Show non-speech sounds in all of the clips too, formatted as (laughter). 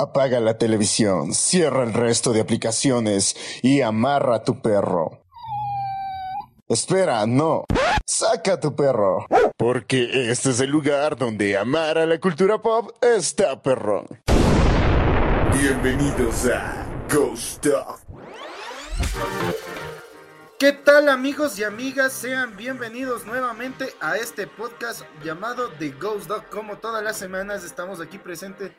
Apaga la televisión, cierra el resto de aplicaciones y amarra a tu perro. Espera, no. Saca tu perro. Porque este es el lugar donde amar a la cultura pop está perrón. Bienvenidos a Ghost Talk. ¿Qué tal amigos y amigas? Sean bienvenidos nuevamente a este podcast llamado The Ghost Dog. Como todas las semanas estamos aquí presentes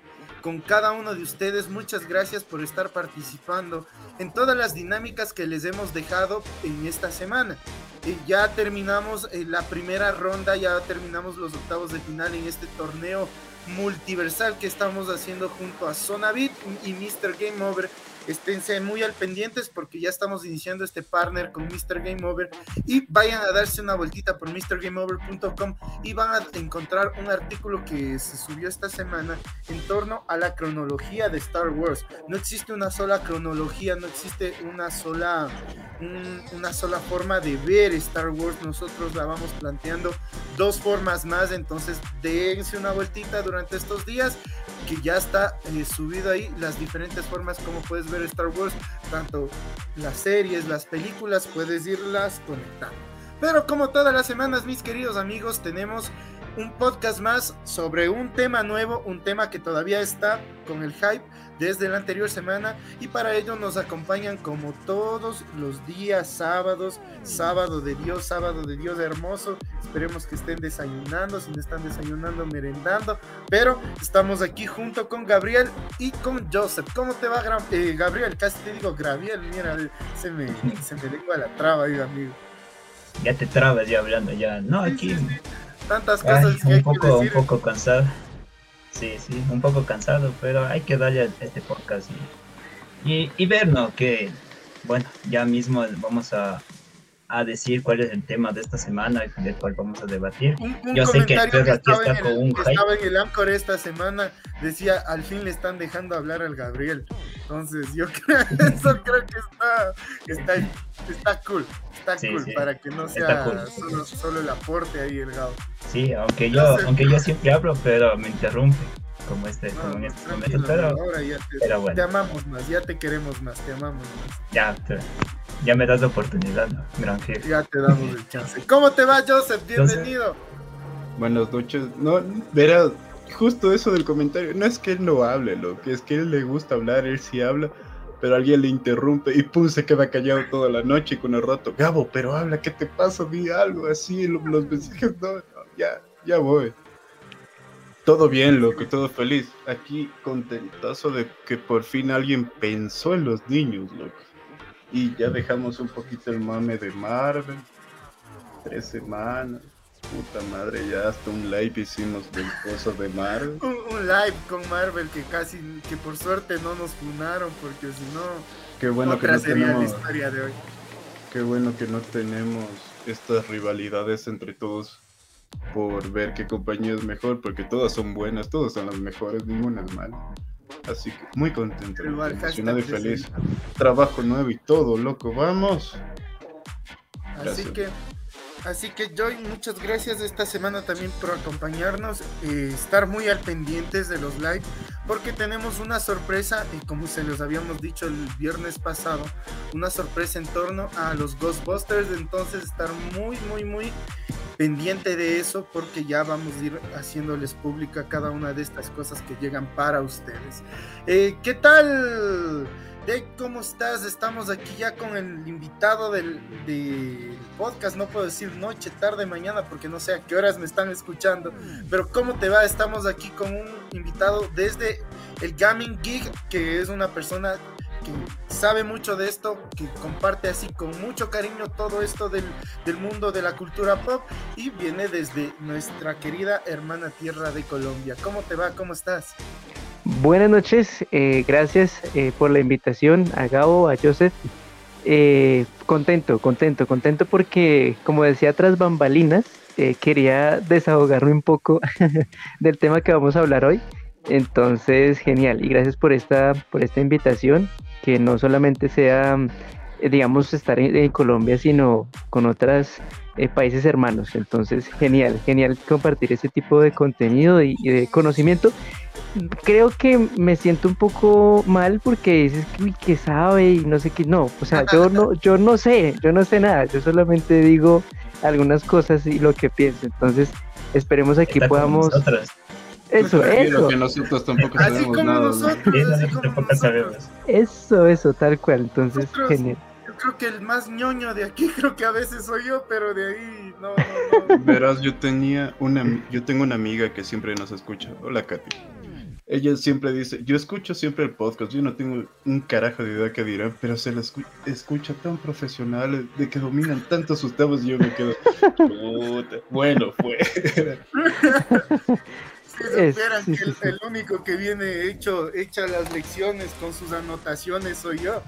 con cada uno de ustedes. Muchas gracias por estar participando en todas las dinámicas que les hemos dejado en esta semana. Eh, ya terminamos eh, la primera ronda, ya terminamos los octavos de final en este torneo multiversal que estamos haciendo junto a Sonabit y Mr. Game Over Esténse muy al pendientes porque ya estamos iniciando este partner con Mr. Game Over y vayan a darse una vueltita por MrGameOver.com y van a encontrar un artículo que se subió esta semana en torno a la cronología de Star Wars. No existe una sola cronología, no existe una sola, una sola forma de ver Star Wars. Nosotros la vamos planteando dos formas más, entonces dense una vueltita durante estos días que ya está eh, subido ahí las diferentes formas como puedes ver Star Wars, tanto las series, las películas, puedes irlas conectando. Pero como todas las semanas, mis queridos amigos, tenemos un podcast más sobre un tema nuevo, un tema que todavía está con el hype desde la anterior semana y para ello nos acompañan como todos los días sábados, sábado de Dios, sábado de Dios hermoso. Esperemos que estén desayunando, si no están desayunando, merendando, pero estamos aquí junto con Gabriel y con Joseph. ¿Cómo te va, eh, Gabriel? Casi te digo Gabriel, mira, se me, (laughs) se me lengua la traba, amigo. Ya te trabas ya hablando, ya. No, aquí. Tantas cosas que un poco, Un poco cansado. Sí, sí, un poco cansado, pero hay que darle este podcast y, y, ¿no? Que, bueno, ya mismo vamos a, a decir cuál es el tema de esta semana, del cual vamos a debatir. Yo sé que, aquí está con un que estaba en el Amcor esta semana, decía, al fin le están dejando hablar al Gabriel. Entonces, yo (laughs) creo, eso creo que está, está, está cool, está cool, para que no sea solo, solo, el aporte ahí el Gabo. Sí, aunque yo, aunque yo siempre hablo, pero me interrumpe como este, como en este momento, pero, ahora ya te, pero bueno. te amamos más, ya te queremos más, te amamos más. Ya, pero, ya me das la oportunidad, ¿no? gran jefe. Ya te damos el chance. ¿Cómo te va, Joseph? Bienvenido. Buenas noches. No, verá, justo eso del comentario, no es que él no hable, lo que es que él le gusta hablar, él sí habla, pero alguien le interrumpe y pum, se queda callado toda la noche con el rato. Gabo, pero habla, ¿qué te pasa? Di algo así, los, mensajes, no, no, ya, ya voy. Todo bien, loco, todo feliz. Aquí contentazo de que por fin alguien pensó en los niños, loco. Y ya dejamos un poquito el mame de Marvel. Tres semanas. Puta madre, ya hasta un live hicimos del coso de Marvel. Un, live con Marvel que casi, que por suerte no nos funaron, porque si no, qué bueno que no tenemos, la historia de hoy. Qué bueno que no tenemos estas rivalidades entre todos por ver qué compañía es mejor, porque todas son buenas, todas son las mejores, ninguna es mala. Así que muy contento, emocionado y feliz. Trabajo nuevo y todo, loco, vamos. Así que, así que Joy, muchas gracias esta semana también por acompañarnos, eh, estar muy al pendientes de los live, porque tenemos una sorpresa, y como se los habíamos dicho el viernes pasado, una sorpresa en torno a los Ghostbusters, entonces estar muy, muy, muy pendiente de eso porque ya vamos a ir haciéndoles pública cada una de estas cosas que llegan para ustedes. Eh, ¿Qué tal? de ¿cómo estás? Estamos aquí ya con el invitado del, podcast, no puedo decir noche, tarde, mañana, porque no sé a qué horas me están escuchando, pero ¿cómo te va? Estamos aquí con un invitado desde el Gaming Geek, que es una persona que sabe mucho de esto, que comparte así con mucho cariño todo esto del, mundo de la cultura pop y viene desde nuestra querida hermana tierra de Colombia. ¿Cómo te va? ¿Cómo estás? Buenas noches, eh, gracias eh, por la invitación a Gabo, a Joseph. Eh, contento, contento, contento porque, como decía, tras bambalinas, quería desahogarme un poco (laughs) del tema que vamos a hablar hoy. Entonces, genial, y gracias por esta, por esta invitación que no solamente sea, eh, digamos, estar en, Colombia, sino con otros eh, países hermanos. Entonces, genial, genial compartir ese tipo de contenido y, de conocimiento. creo que me siento un poco mal porque dices que uy, que sabe y no sé qué. No, o sea, yo no, (laughs) yo no sé, yo no sé nada. Yo solamente digo algunas cosas y lo que pienso. Entonces, esperemos aquí Está podamos. Eso, eso, que nosotros tampoco Así sabemos como nada. nosotros, Sí, así como tampoco nosotros. eso, eso, tal cual. Entonces, Nosotros- genial. Yo creo que el más ñoño de aquí (laughs) creo que a veces soy yo, pero de ahí no, no, no. Verás, yo tenía una, yo tengo una amiga que siempre nos escucha. Hola, Katy. Ella siempre dice, yo escucho siempre el podcast, yo no tengo un carajo de idea que dirán, pero se la escu- escucha tan profesional, de que dominan tanto sus temas y yo me quedo, (laughs) puta, bueno, fue. (laughs) Si Es- supieran que sí, el, sí. el único que viene hecho, hecha las lecciones con sus anotaciones soy yo.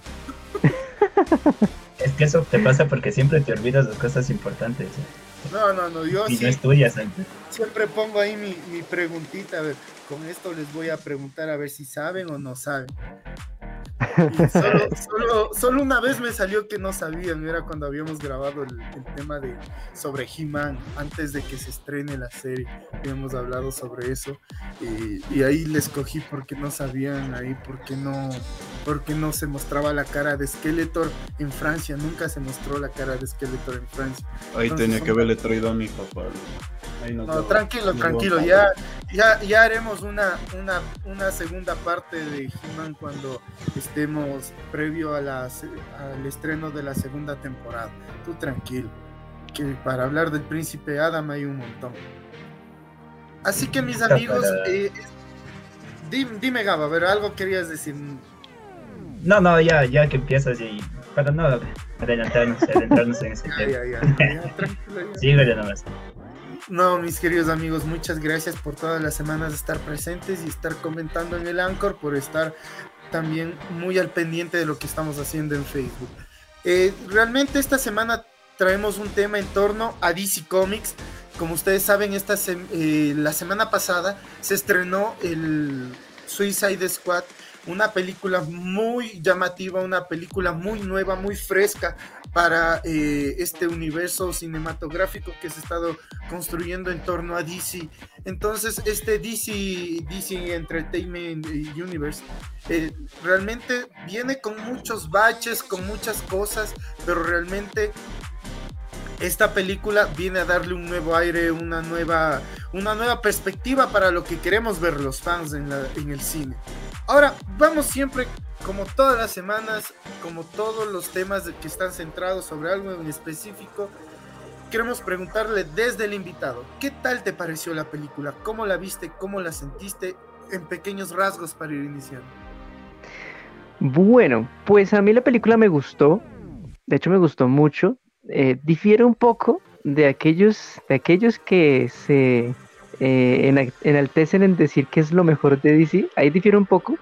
Es que eso te pasa porque siempre te olvidas de cosas importantes ¿eh? No, no, no, yo y sí, no estudias antes. siempre pongo ahí mi, mi preguntita, a ver, con esto les voy a preguntar a ver si saben o no saben. Solo, solo, solo una vez me salió que no sabían, era cuando habíamos grabado el, el tema de sobre He-Man, antes de que se estrene la serie, habíamos hablado sobre eso, y, y ahí les cogí porque no sabían, ahí porque no, porque no se mostraba la cara de Skeletor en Francia, nunca se mostró la cara de Skeletor en Francia. Ahí Entonces, tenía son- que haberle traído a mi papá. Ahí No, tranquilo, tranquilo, ya, ya, ya haremos una, una, una segunda parte de He-Man cuando estemos previo a la se- al estreno de la segunda temporada. Tú tranquilo, que para hablar del príncipe Adam hay un montón. Así que mis amigos, eh, dime, dime Gaba, pero algo querías decir. No, no, ya, ya que empiezas y para no adelantarnos, (laughs) adentrarnos en ese tema. ya, ya, ya, tranquilo, ya. Síguele nomás. No, mis queridos amigos, muchas gracias por todas las semanas estar presentes y estar comentando en el Anchor, por estar también muy al pendiente de lo que estamos haciendo en Facebook. Eh, realmente esta semana traemos un tema en torno a DC Comics. Como ustedes saben, esta eh, la semana pasada se estrenó el Suicide Squad, una película muy llamativa, una película muy nueva, muy fresca para eh, este universo cinematográfico que se ha estado construyendo en torno a DC. Entonces, este DC, Entertainment Universe eh, realmente viene con muchos baches, con muchas cosas, pero realmente esta película viene a darle un nuevo aire, una nueva, una nueva perspectiva para lo que queremos ver los fans en, en el cine. Ahora, vamos siempre, como todas las semanas, como todos los temas que están centrados sobre algo en específico, queremos preguntarle desde el invitado, ¿qué tal te pareció la película? ¿Cómo la viste? ¿Cómo la sentiste? En pequeños rasgos para ir iniciando. Bueno, pues a mí la película me gustó, de hecho me gustó mucho, eh, difiere un poco de aquellos, de aquellos que se eh, ena- enaltecen en decir que es lo mejor de DC, ahí difiere un poco.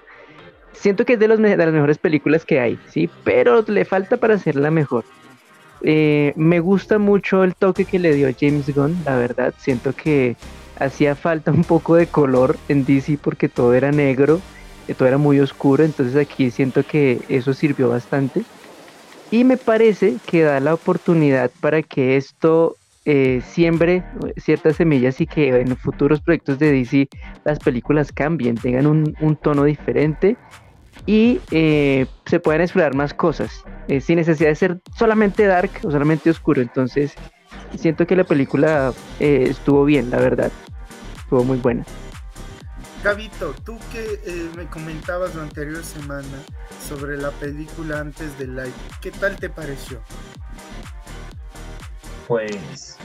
Siento que es de, las mejores películas que hay, sí, pero le falta para hacerla mejor. Eh, me gusta mucho el toque que le dio James Gunn, la verdad, siento que hacía falta un poco de color en DC porque todo era negro que todo era muy oscuro, entonces aquí siento que eso sirvió bastante. Y me parece que da la oportunidad para que esto eh, siembre ciertas semillas y que en futuros proyectos de DC las películas cambien, tengan un, tono diferente y eh, se puedan explorar más cosas, eh, sin necesidad de ser solamente dark o solamente oscuro. Entonces siento que la película eh, estuvo bien, la verdad, estuvo muy buena. Gabito, tú que eh, me comentabas la anterior semana sobre la película antes de Light, ¿qué tal te pareció? Pues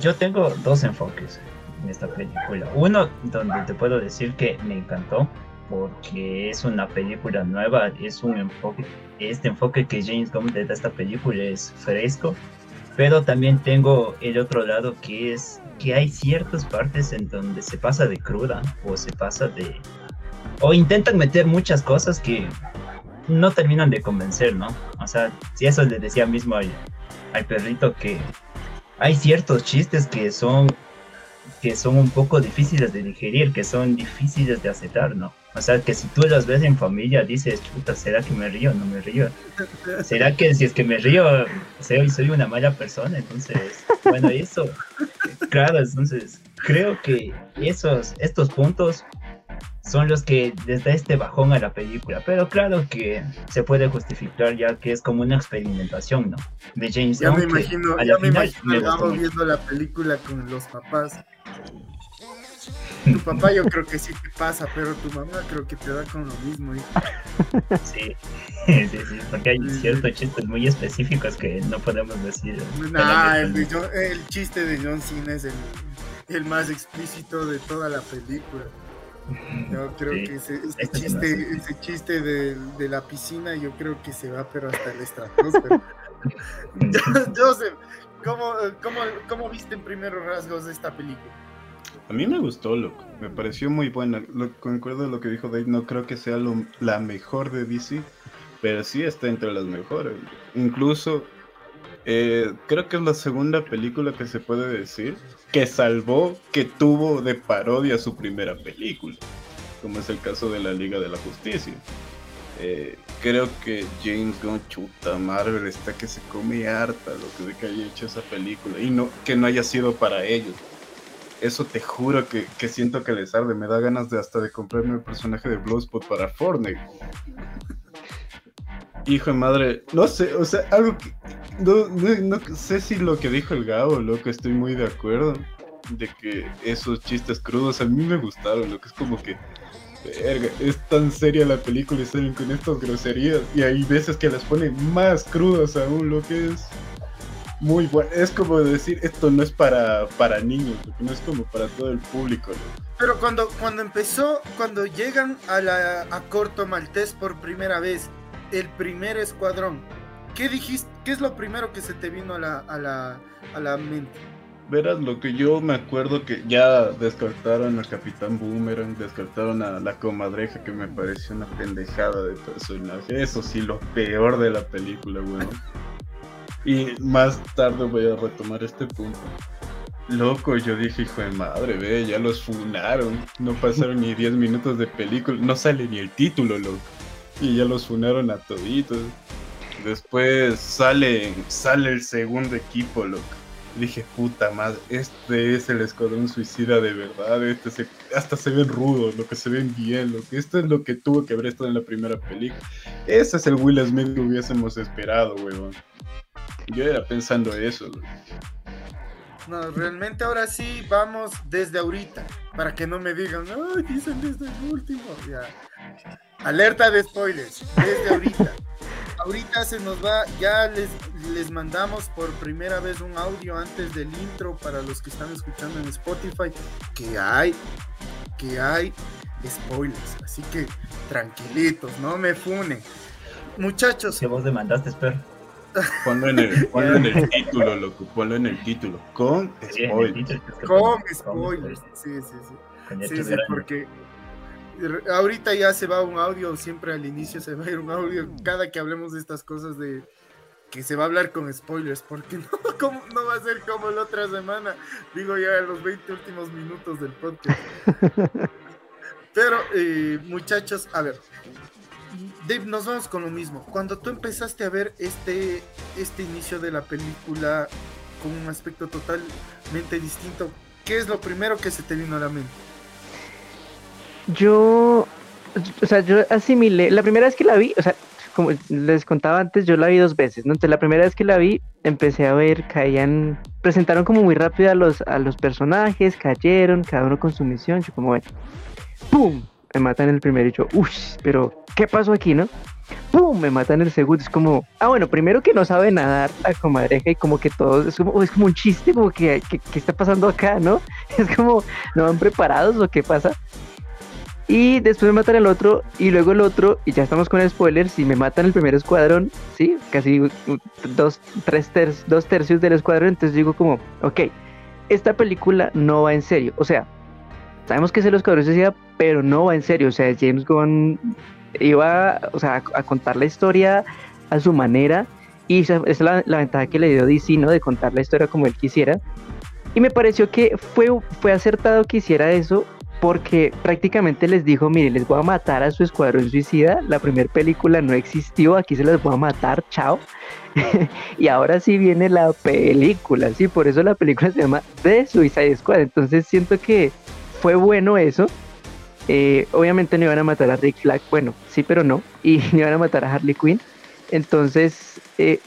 yo tengo dos enfoques en esta película. Uno donde te puedo decir que me encantó porque es una película nueva, es un enfoque, este enfoque que James Gunn da a esta película es fresco, pero también tengo el otro lado que es que hay ciertas partes en donde se pasa de cruda o se pasa de o intentan meter muchas cosas que no terminan de convencer, ¿no? O sea, si eso le decía mismo al, al perrito que hay ciertos chistes que son que son un poco difíciles de digerir, que son difíciles de aceptar, ¿no? O sea, que si tú las ves en familia dices, chuta, ¿será que me río? No me río. ¿Será que si es que me río, soy, soy una mala persona? Entonces, bueno, eso, claro, entonces, creo que esos, estos puntos son los que les da este bajón a la película. Pero claro que se puede justificar ya que es como una experimentación, ¿no? De James Ya me imagino, ya me imagino me viendo la película con los papás. Tu papá yo creo que sí te pasa, pero tu mamá creo que te da con lo mismo. (laughs) hijo. Sí, sí, sí, porque hay ciertos chistes muy específicos que no podemos decir. Nah, el, de John- el chiste de John Cena es el, el más explícito de toda la película. Yo creo Sí, que ese, este chiste, ese chiste de, de la piscina, yo creo que se va, pero hasta el estratosfera. (laughs) (laughs) Joseph, ¿cómo, cómo, ¿cómo viste en primeros rasgos esta película? A mí me gustó, loco. Me pareció muy buena. Lo, concuerdo lo que dijo Dave. No creo que sea la mejor de DC, pero sí está entre las mejores. Incluso, eh, creo que es la segunda película que se puede decir que salvó, que tuvo de parodia su primera película, como es el caso de la Liga de la Justicia. Eh, creo que James Gunn, chuta, Marvel está que se come harta lo que de que haya hecho esa película y no que no haya sido para ellos eso te juro que, que siento que les arde. Me da ganas de hasta de comprarme el personaje de Bloodspot para Fortnite. Hijo de madre, no sé, o sea, algo que. No, no- no sé si lo que dijo el Gabo, loco, estoy muy de acuerdo. De que esos chistes crudos a mí me gustaron, lo que es como que. Es tan seria la película y salen con estas groserías. Y hay veces que las ponen más crudas aún, lo que es muy bueno. Es como decir, esto no es para, para niños, porque no es como para todo el público. ¿no? Pero cuando, cuando empezó, cuando llegan a, la, a Corto Maltés por primera vez, el primer escuadrón, ¿qué dijiste? ¿Qué es lo primero que se te vino a la, a la, a la mente? Verás, lo que yo me acuerdo que ya descartaron al Capitán Boomerang, descartaron a la comadreja que me pareció una pendejada de personaje. Eso sí, lo peor de la película, weón. Y más tarde voy a retomar este punto. Loco, yo dije, hijo de madre, ve, ya los funaron. No pasaron ni 10 minutos de película, no sale ni el título, loco. Y ya los funaron a toditos. Después sale, sale el segundo equipo, loco. Dije, puta madre, este es el escuadrón suicida de verdad. Este se- hasta se ven rudos, lo que se ven bien, lo que esto es lo que tuvo que haber estado en la primera película. Ese es el Will Smith que hubiésemos esperado, weón. Yo era pensando eso. No, realmente ahora sí vamos desde ahorita, para que no me digan, ay, dicen desde el último. Ya. Alerta de spoilers, desde ahorita. ahorita se nos va, ya les, les mandamos por primera vez un audio antes del intro para los que están escuchando en Spotify, que hay, que hay spoilers. Así que tranquilitos, no me funen. Muchachos, Que vos demandaste, espero. Ponlo en el, ponlo en el título, loco. Ponlo en el título. Con spoilers. con spoilers. Sí, sí, sí. con Sí, sí, porque ahorita ya se va un audio, siempre al inicio se va a ir un audio, cada que hablemos de estas cosas de que se va a hablar con spoilers, porque (laughs) no, ¿cómo- no va a ser como la otra semana, digo ya en los 20 últimos minutos del podcast. (laughs) Pero eh, muchachos, a ver, Dave, nos vamos con lo mismo. Cuando tú empezaste a ver este, este inicio de la película con un aspecto totalmente distinto, ¿qué es lo primero que se te vino a la mente? Yo, o sea, yo asimilé, la primera vez que la vi, o sea, como les contaba antes, yo la vi dos veces, ¿no? Entonces la primera vez que la vi, empecé a ver, caían, presentaron como muy rápido a los, a los personajes, cayeron, cada uno con su misión, yo como, bueno, ¡pum! Me matan el primero y yo, uff, pero ¿qué pasó aquí, no? ¡Pum! Me matan el segundo, es como, ah, bueno, primero que no sabe nadar la comadreja y como que todo, es como, es como un chiste, como que, ¿qué, qué está pasando acá, no? (laughs) Es como, ¿no van preparados o qué pasa? Y después me matan el otro, y luego el otro, y ya estamos con spoilers, y me matan el primer escuadrón, ¿sí? Casi dos, tres ter- dos tercios del escuadrón, entonces digo como, ok, esta película no va en serio, o sea, sabemos que es el escuadrón pero no va en serio, o sea, James Gunn iba, o sea, a, contar la historia a su manera, y esa esa es la, la ventaja que le dio DC, ¿no? De contar la historia como él quisiera. Y me pareció que fue, fue acertado que hiciera eso porque prácticamente les dijo, mire, les voy a matar a su escuadrón suicida, la primera película no existió, aquí se las voy a matar, chao. (laughs) y ahora sí viene la película, sí, por eso la película se llama The Suicide Squad, entonces siento que fue bueno eso. Eh, obviamente no iban a matar a Rick Flag, bueno, sí, pero no, y (laughs) no iban a matar a Harley Quinn. Entonces, eh,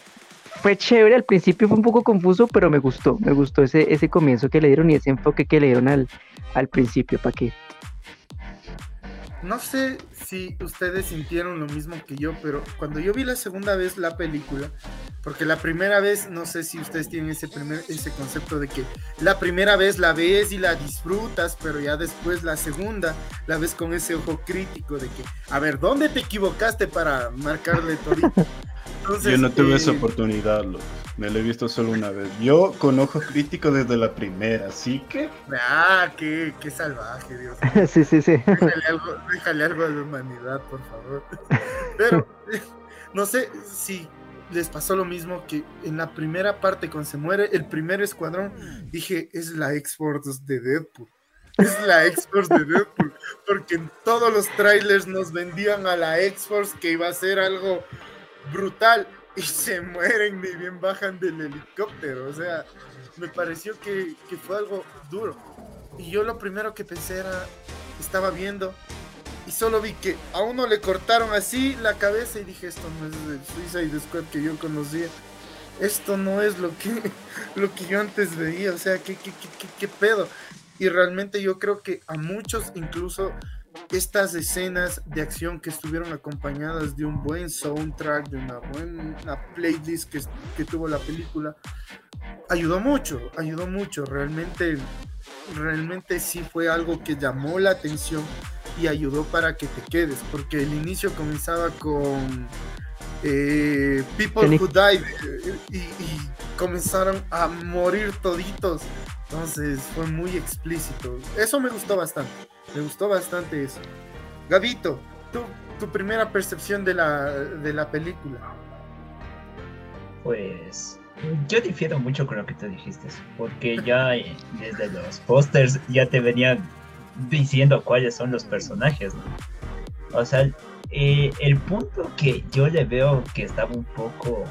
fue chévere, al principio fue un poco confuso, pero me gustó, me gustó ese, ese comienzo que le dieron y ese enfoque que le dieron al, al principio, ¿para qué? No sé si ustedes sintieron lo mismo que yo, pero cuando yo vi la segunda vez la película, porque la primera vez, no sé si ustedes tienen ese, primer, ese concepto de que la primera vez la ves y la disfrutas, pero ya después la segunda la ves con ese ojo crítico de que, a ver, ¿dónde te equivocaste para marcarle todo? (laughs) Yo no tuve esa eh, oportunidad, loco. Me lo he visto solo una vez. Yo con ojo crítico desde la primera, así que. Ah, qué, qué salvaje, Dios. (laughs) sí, sí, sí. Déjale algo, déjale algo a la humanidad, por favor. (laughs) Pero (laughs) no sé si les pasó lo mismo que en la primera parte, cuando se muere el primer escuadrón, dije, es la X-Force de Deadpool. Es la X-Force de Deadpool. Porque en todos los trailers nos vendían a la X-Force que iba a ser algo brutal y se mueren y bien bajan del helicóptero. O sea, me pareció que, fue algo duro. Y yo lo primero que pensé era, estaba viendo y solo vi que a uno le cortaron así la cabeza y dije, esto no es el Suicide Squad que yo conocía. Esto no es lo que, (laughs) lo que yo antes veía. O sea, ¿qué, qué, qué, qué pedo? Y realmente yo creo que a muchos incluso estas escenas de acción que estuvieron acompañadas de un buen soundtrack, de una buena playlist que, que tuvo la película, ayudó mucho, ayudó mucho, realmente, realmente sí fue algo que llamó la atención y ayudó para que te quedes, porque el inicio comenzaba con eh, People Who Died y, y comenzaron a morir toditos, entonces fue muy explícito, eso me gustó bastante. Me gustó bastante eso. Gabito, tu, tu primera percepción de la, de la película. Pues yo difiero mucho con lo que tú dijiste, porque ya eh, desde los pósters ya te venían diciendo cuáles son los personajes, ¿no? O sea, eh, el punto que yo le veo que estaba un poco,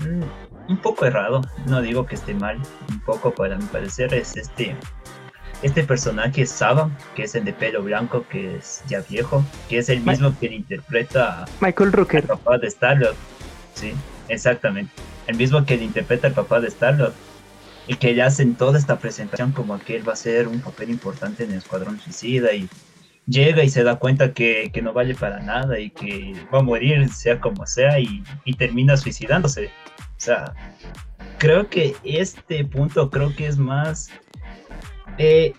mm, un poco errado, no digo que esté mal, un poco para mi parecer es este, este personaje es Saba, que es el de pelo blanco, que es ya viejo, que es el mismo que interpreta a Michael Rooker. El papá de Star-Lord. Sí, exactamente. El mismo que le interpreta al papá de Star-Lord. Y que le hacen toda esta presentación como que él va a ser un papel importante en el Escuadrón Suicida y llega y se da cuenta que, no vale para nada y que va a morir sea como sea y, y termina suicidándose. O sea, creo que este punto creo que es más eh,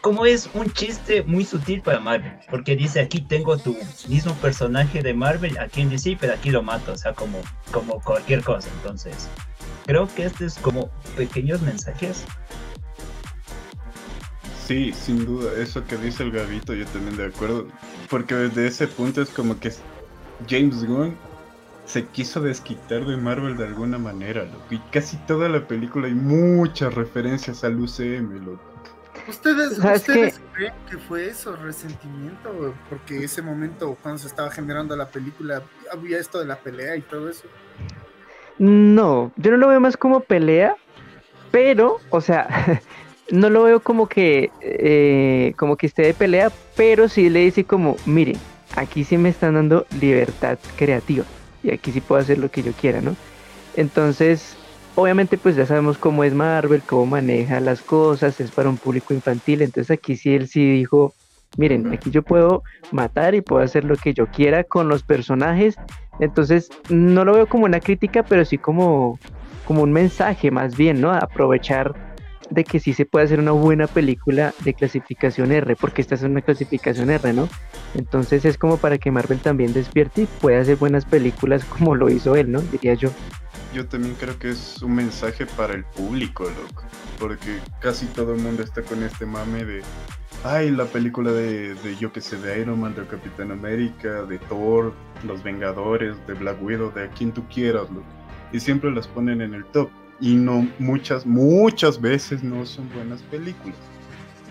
como es un chiste muy sutil para Marvel, porque dice aquí tengo tu mismo personaje de Marvel aquí en DC, pero aquí lo mato, o sea, como, como cualquier cosa. Entonces, creo que este es como pequeños mensajes. Sí, sin duda, eso que dice el Gavito, yo también de acuerdo, porque desde ese punto es como que James Gunn se quiso desquitar de Marvel de alguna manera, y casi toda la película hay muchas referencias al UCM, loco. ¿Ustedes, ¿ustedes creen que fue eso, resentimiento? Porque ese momento, cuando se estaba generando la película, había esto de la pelea y todo eso. No, yo no lo veo más como pelea, pero, o sea, (laughs) no lo veo como que, eh, como que esté de pelea, pero sí le dice como, miren, aquí sí me están dando libertad creativa y aquí sí puedo hacer lo que yo quiera, ¿no? Entonces, obviamente pues ya sabemos cómo es Marvel, cómo maneja las cosas, es para un público infantil, entonces aquí sí él sí dijo, miren, aquí yo puedo matar y puedo hacer lo que yo quiera con los personajes, entonces no lo veo como una crítica, pero sí como, como un mensaje más bien, ¿no? Aprovechar de que sí se puede hacer una buena película de clasificación R, porque esta es una clasificación R, ¿no? Entonces es como para que Marvel también despierte y pueda hacer buenas películas (laughs) como lo hizo él, ¿no? Diría yo yo también creo que es un mensaje para el público, loco. Porque casi todo el mundo está con este mame de, ay, la película de, de yo que sé, de Iron Man, de Capitán América, de Thor, Los Vengadores, de Black Widow, de a quien tú quieras, loco. Y siempre las ponen en el top. Y no, muchas, muchas veces no son buenas películas.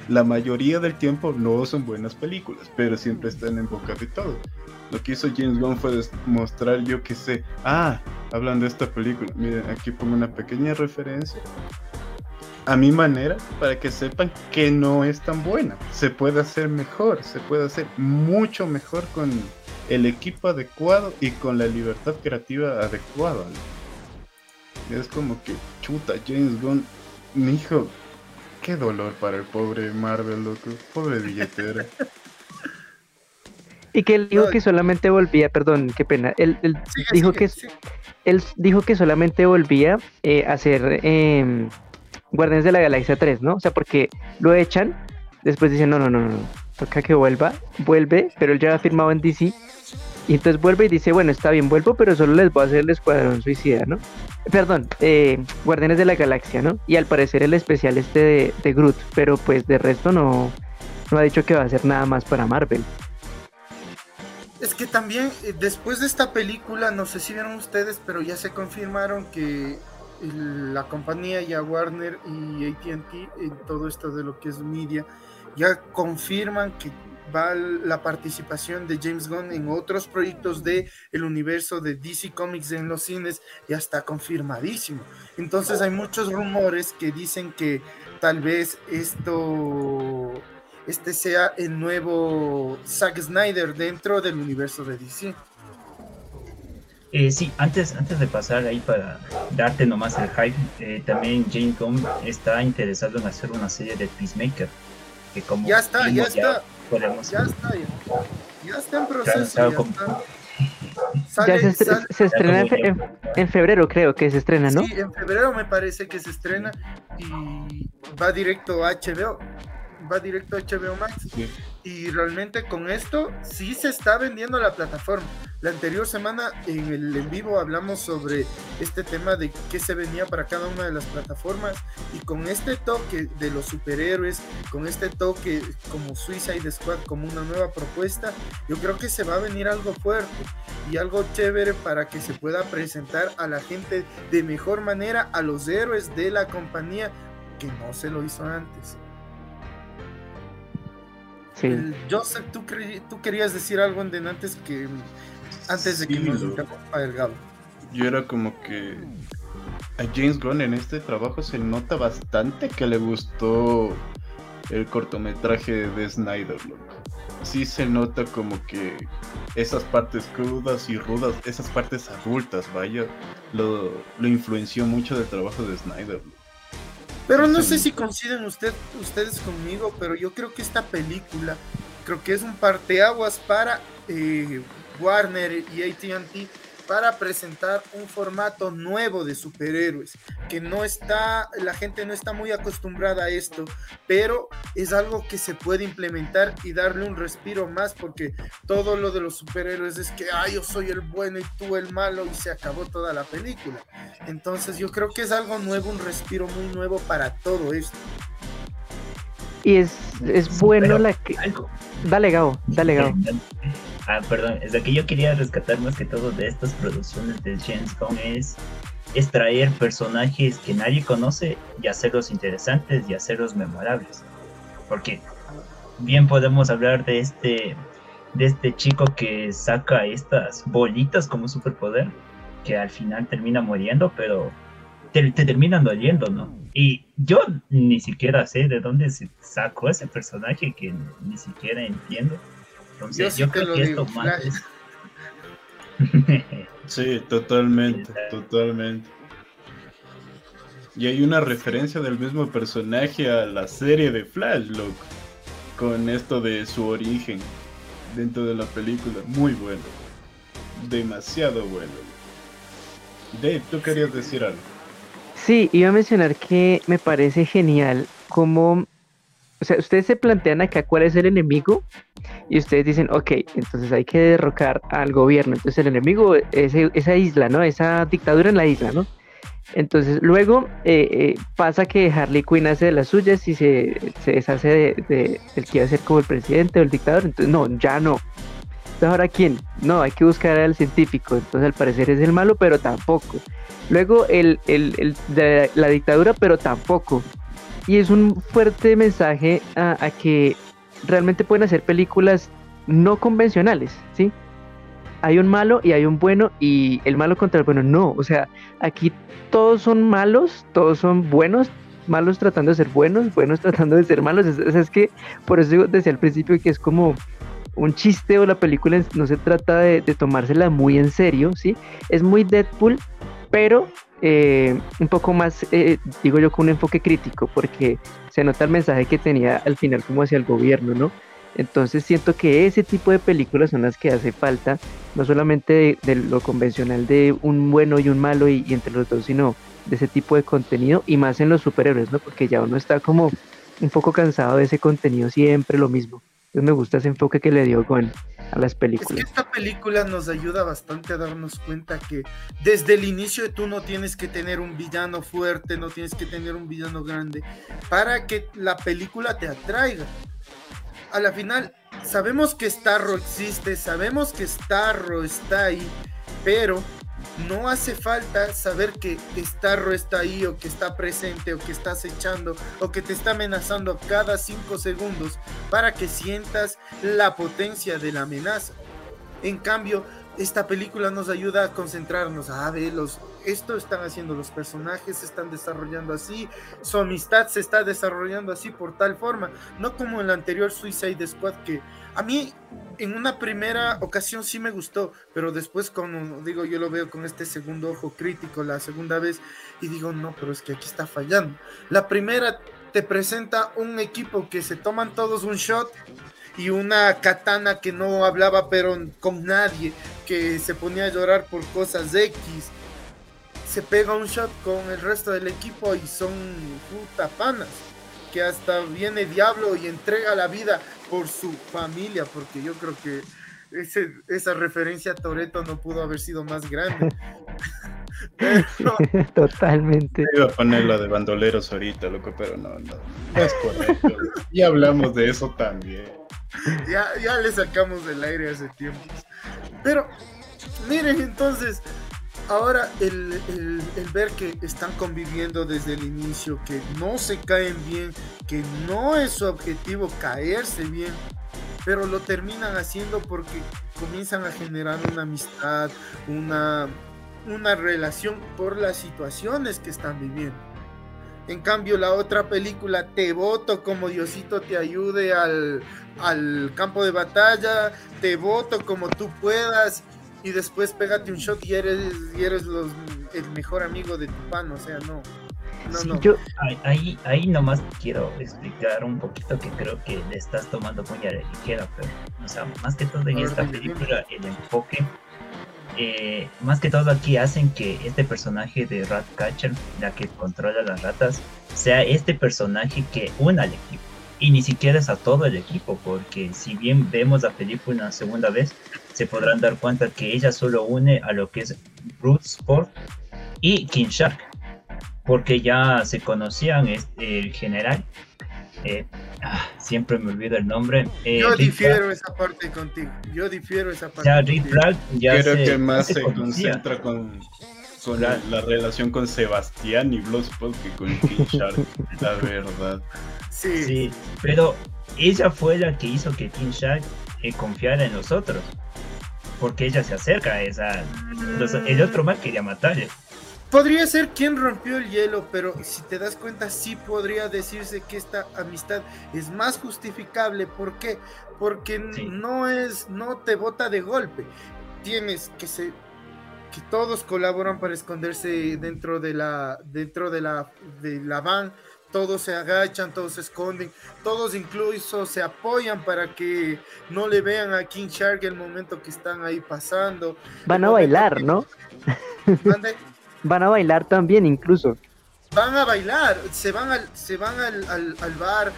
La mayoría del tiempo no son buenas películas, pero siempre están en boca de todo. Lo que hizo James Gunn fue mostrar, yo que sé, ah, hablando de esta película, miren, aquí pongo una pequeña referencia. A mi manera para que sepan que no es tan buena. Se puede hacer mejor, se puede hacer mucho mejor con el equipo adecuado y con la libertad creativa adecuada. Es como que, chuta, James Gunn, mi hijo, qué dolor para el pobre Marvel, loco, pobre billetera. (laughs) Y que él dijo que solamente volvía, perdón, qué pena. Él, dijo que él dijo que solamente volvía eh, a hacer eh, Guardianes de la Galaxia 3, ¿no? O sea, porque lo echan, después dicen, no, no, no, no, toca que vuelva, vuelve, pero él ya ha firmado en DC. Y entonces vuelve y dice, bueno, está bien, vuelvo, pero solo les voy a hacer el Escuadrón Suicida, ¿no? Perdón, eh, Guardianes de la Galaxia, ¿no? Y al parecer el especial este de, de Groot, pero pues de resto no, no ha dicho que va a hacer nada más para Marvel. Es que también eh, después de esta película, no sé si vieron ustedes, pero ya se confirmaron que la compañía ya Warner y ATT en todo esto de lo que es media ya confirman que va la participación de James Gunn en otros proyectos de el universo de DC Comics en los cines ya está confirmadísimo. Entonces hay muchos rumores que dicen que tal vez esto este sea el nuevo Zack Snyder dentro del universo de DC. Eh, sí, antes, antes de pasar ahí para darte nomás el hype, eh, también James Gunn está interesado en hacer una serie de Peacemaker. Que como ya está, ya, está. Ya está, ya, está en proceso. Ya, se, se, estrena en, en, febrero, creo que se estrena, ¿no? Sí, en febrero me parece que se estrena y va directo a HBO va directo a HBO Max. Y realmente con esto sí se está vendiendo la plataforma. La anterior semana en el en vivo hablamos sobre este tema de qué se venía para cada una de las plataformas y con este toque de los superhéroes, con este toque como Suicide Squad como una nueva propuesta, yo creo que se va a venir algo fuerte y algo chévere para que se pueda presentar a la gente de mejor manera a los héroes de la compañía que no se lo hizo antes. Joseph, ¿tú, tú, querías decir algo en antes que antes de que nos interrumpa el Gabo. Yo era como que a James Gunn en este trabajo se nota bastante que le gustó el cortometraje de Snyder, loco. Sí se nota como que esas partes crudas y rudas, esas partes adultas, vaya, lo, lo influenció mucho del trabajo de Snyder. Loco. Pero no sé si coinciden usted, ustedes conmigo, pero yo creo que esta película, creo que es un parteaguas para eh, Warner y ATT para presentar un formato nuevo de superhéroes, que no está, la gente no está muy acostumbrada a esto, pero es algo que se puede implementar y darle un respiro más, porque todo lo de los superhéroes es que, ay, yo soy el bueno y tú el malo y se acabó toda la película. Entonces yo creo que es algo nuevo, un respiro muy nuevo para todo esto. Y es, es bueno la que... Dale, Gabo, dale, Gabo. Ah, perdón, es lo que yo quería rescatar más que todo de estas producciones de James Gunn es, extraer personajes que nadie conoce y hacerlos interesantes y hacerlos memorables. Porque bien podemos hablar de este de este chico que saca estas bolitas como superpoder, que al final termina muriendo, pero te, te, terminan doliendo, ¿no? Y yo ni siquiera sé de dónde se sacó ese personaje que ni siquiera entiendo. Entonces, yo, creo que esto más (laughs) Sí, totalmente, totalmente. Y hay una referencia del mismo personaje a la serie de Flash, loco. Con esto de su origen dentro de la película. Muy bueno. Demasiado bueno. Dave, tú querías decir algo. Sí, iba a mencionar que me parece genial como o sea, ustedes se plantean acá cuál es el enemigo y ustedes dicen, ok, entonces hay que derrocar al gobierno. Entonces el enemigo es esa isla, ¿no? Esa dictadura en la isla, ¿no? Entonces luego eh, eh, pasa que Harley Quinn hace de las suyas y se, deshace de, del que iba a ser como el presidente o el dictador. Entonces, no, ya no. Entonces, ¿ahora quién? No, hay que buscar al científico. Entonces, al parecer es el malo, pero tampoco. Luego, el, el, el de la dictadura, pero tampoco y es un fuerte mensaje a, que realmente pueden hacer películas no convencionales, ¿sí? Hay un malo y hay un bueno y el malo contra el bueno no, o sea, aquí todos son malos, todos son buenos malos tratando de ser buenos, buenos (laughs) tratando de ser malos. Es, es, que por eso decía al principio que es como un chiste o la película no se trata de, tomársela muy en serio, ¿sí? Es muy Deadpool, pero eh, un poco más, eh, digo yo, con un enfoque crítico, porque se nota el mensaje que tenía al final como hacia el gobierno, ¿no? Entonces siento que ese tipo de películas son las que hace falta, no solamente de, lo convencional de un bueno y un malo y, entre los dos, sino de ese tipo de contenido y más en los superhéroes, ¿no? Porque ya uno está como un poco cansado de ese contenido siempre lo mismo. Entonces me gusta ese enfoque que le dio con a las películas. Es que esta película nos ayuda bastante a darnos cuenta que desde el inicio tú no tienes que tener un villano fuerte, no tienes que tener un villano grande para que la película te atraiga a la final sabemos que Starro existe, sabemos que Starro está ahí, pero no hace falta saber que Starro está ahí o que está presente o que está acechando o que te está amenazando cada cinco segundos para que sientas la potencia de la amenaza. En cambio, esta película nos ayuda a concentrarnos, a ver, los, esto están haciendo los personajes, se están desarrollando así, su amistad se está desarrollando así por tal forma, no como en la anterior Suicide Squad que a mí en una primera ocasión sí me gustó, pero después como digo yo lo veo con este segundo ojo crítico la segunda vez y digo no, pero es que aquí está fallando. La primera te presenta un equipo que se toman todos un shot y una katana que no hablaba pero con nadie, que se ponía a llorar por cosas X. Se pega un shot con el resto del equipo y son puta panas. Que hasta viene Diablo y entrega la vida por su familia, porque yo creo que ese, esa referencia a Toreto no pudo haber sido más grande. (laughs) Totalmente. Iba a poner la de bandoleros ahorita, loco, pero no, no, no es correcto. y hablamos de eso también. ya, ya le sacamos del aire hace tiempo. Pero, miren, entonces, ahora el, ver que están conviviendo desde el inicio, que no se caen bien, que no es su objetivo caerse bien, pero lo terminan haciendo porque comienzan a generar una amistad, una, una relación por las situaciones que están viviendo. En cambio, la otra película, Te voto como Diosito te ayude al, al campo de batalla, te voto como tú puedas y después pégate un shot y eres, y eres los, el mejor amigo de tu pan, o sea, no. No, no. Yo... Ahí, ahí nomás quiero explicar un poquito que creo que le estás tomando muy a la ligera, pero, o sea, más que todo en esta película, el enfoque, eh, más que todo aquí hacen que este personaje de Ratcatcher, la que controla las ratas, sea este personaje que una al equipo y ni siquiera es a todo el equipo, porque si bien vemos la película una segunda vez, se podrán dar cuenta que ella solo une a lo que es Brute Sport y King Shark, porque ya se conocían este, el general. Eh, ah, siempre me olvido el nombre. Eh, yo difiero esa parte contigo. Yo difiero esa parte. Ya Rick ya Creo que más se, concentra con, con la, relación con Sebastián y Bloodsport que con King Shark, la verdad. Sí. pero ella fue la que hizo que King Shark eh, confiara en nosotros. Porque ella se acerca a esa. el otro mal quería matarle. Podría ser quien rompió el hielo, pero si te das cuenta, sí podría decirse que esta amistad es más justificable. ¿Por qué? Porque no es, no te bota de golpe. Tienes que se, que todos colaboran para esconderse dentro de la, dentro de la, de la van todos se agachan, todos se esconden, todos incluso se apoyan para que no le vean a King Shark el momento que están ahí pasando. Van a bailar, ¿no? (laughs) van a bailar también incluso. Van a bailar, se van al, se van al, bar,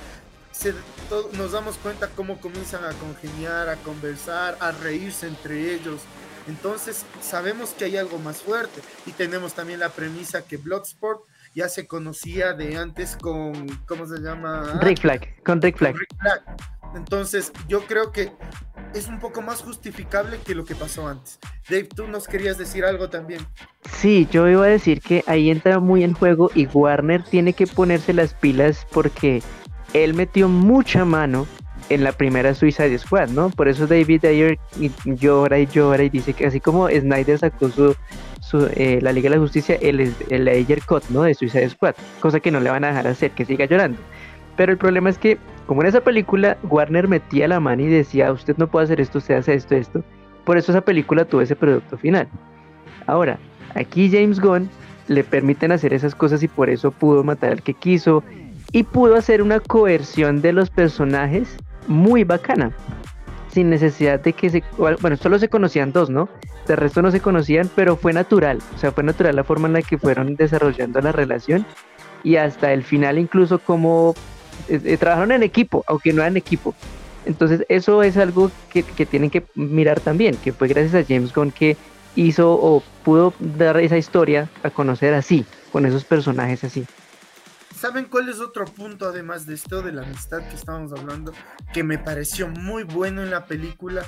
nos damos cuenta cómo comienzan a congeniar, a conversar, a reírse entre ellos. Entonces sabemos que hay algo más fuerte y tenemos también la premisa que Bloodsport ya se conocía de antes con, ¿cómo se llama? Rick Flag, con Rick Flag. Entonces, yo creo que es un poco más justificable que lo que pasó antes. Dave, tú nos querías decir algo también. Sí, yo iba a decir que ahí entra muy en juego y Warner tiene que ponerse las pilas porque él metió mucha mano en la primera Suicide Squad, ¿no? Por eso David Ayer llora y llora y dice que así como Snyder sacó su, eh, la Liga de la Justicia, el, el Ayer Cut, ¿no? De Suicide Squad, cosa que no le van a dejar hacer, que siga llorando. Pero el problema es que, como en esa película, Warner metía la mano y decía, usted no puede hacer esto, usted hace esto, esto. Por eso esa película tuvo ese producto final. Ahora, aquí James Gunn le permiten hacer esas cosas y por eso pudo matar al que quiso y pudo hacer una coerción de los personajes muy bacana sin necesidad de que se bueno solo se conocían dos no de resto no se conocían pero fue natural o sea fue natural la forma en la que fueron desarrollando la relación y hasta el final incluso como eh, eh, trabajaron en equipo aunque no eran equipo entonces eso es algo que, que tienen que mirar también que fue gracias a James Gunn que hizo o pudo dar esa historia a conocer así, con esos personajes así. ¿Saben cuál es otro punto, además de esto de la amistad que estábamos hablando, que me pareció muy bueno en la película?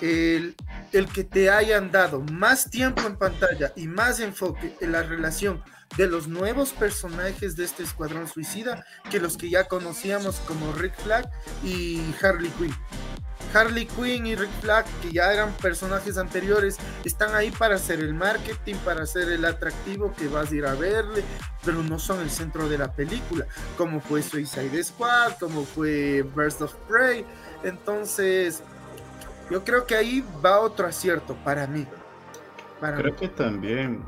El, el, que te hayan dado más tiempo en pantalla y más enfoque en la relación de los nuevos personajes de este escuadrón suicida que los que ya conocíamos como Rick Flag y Harley Quinn. Harley Quinn y Rick Flag, que ya eran personajes anteriores, están ahí para hacer el marketing, para hacer el atractivo que vas a ir a verle, pero no son el centro de la película, como fue Suicide Squad, como fue Burst of Prey. Entonces, yo creo que ahí va otro acierto para mí. creo que también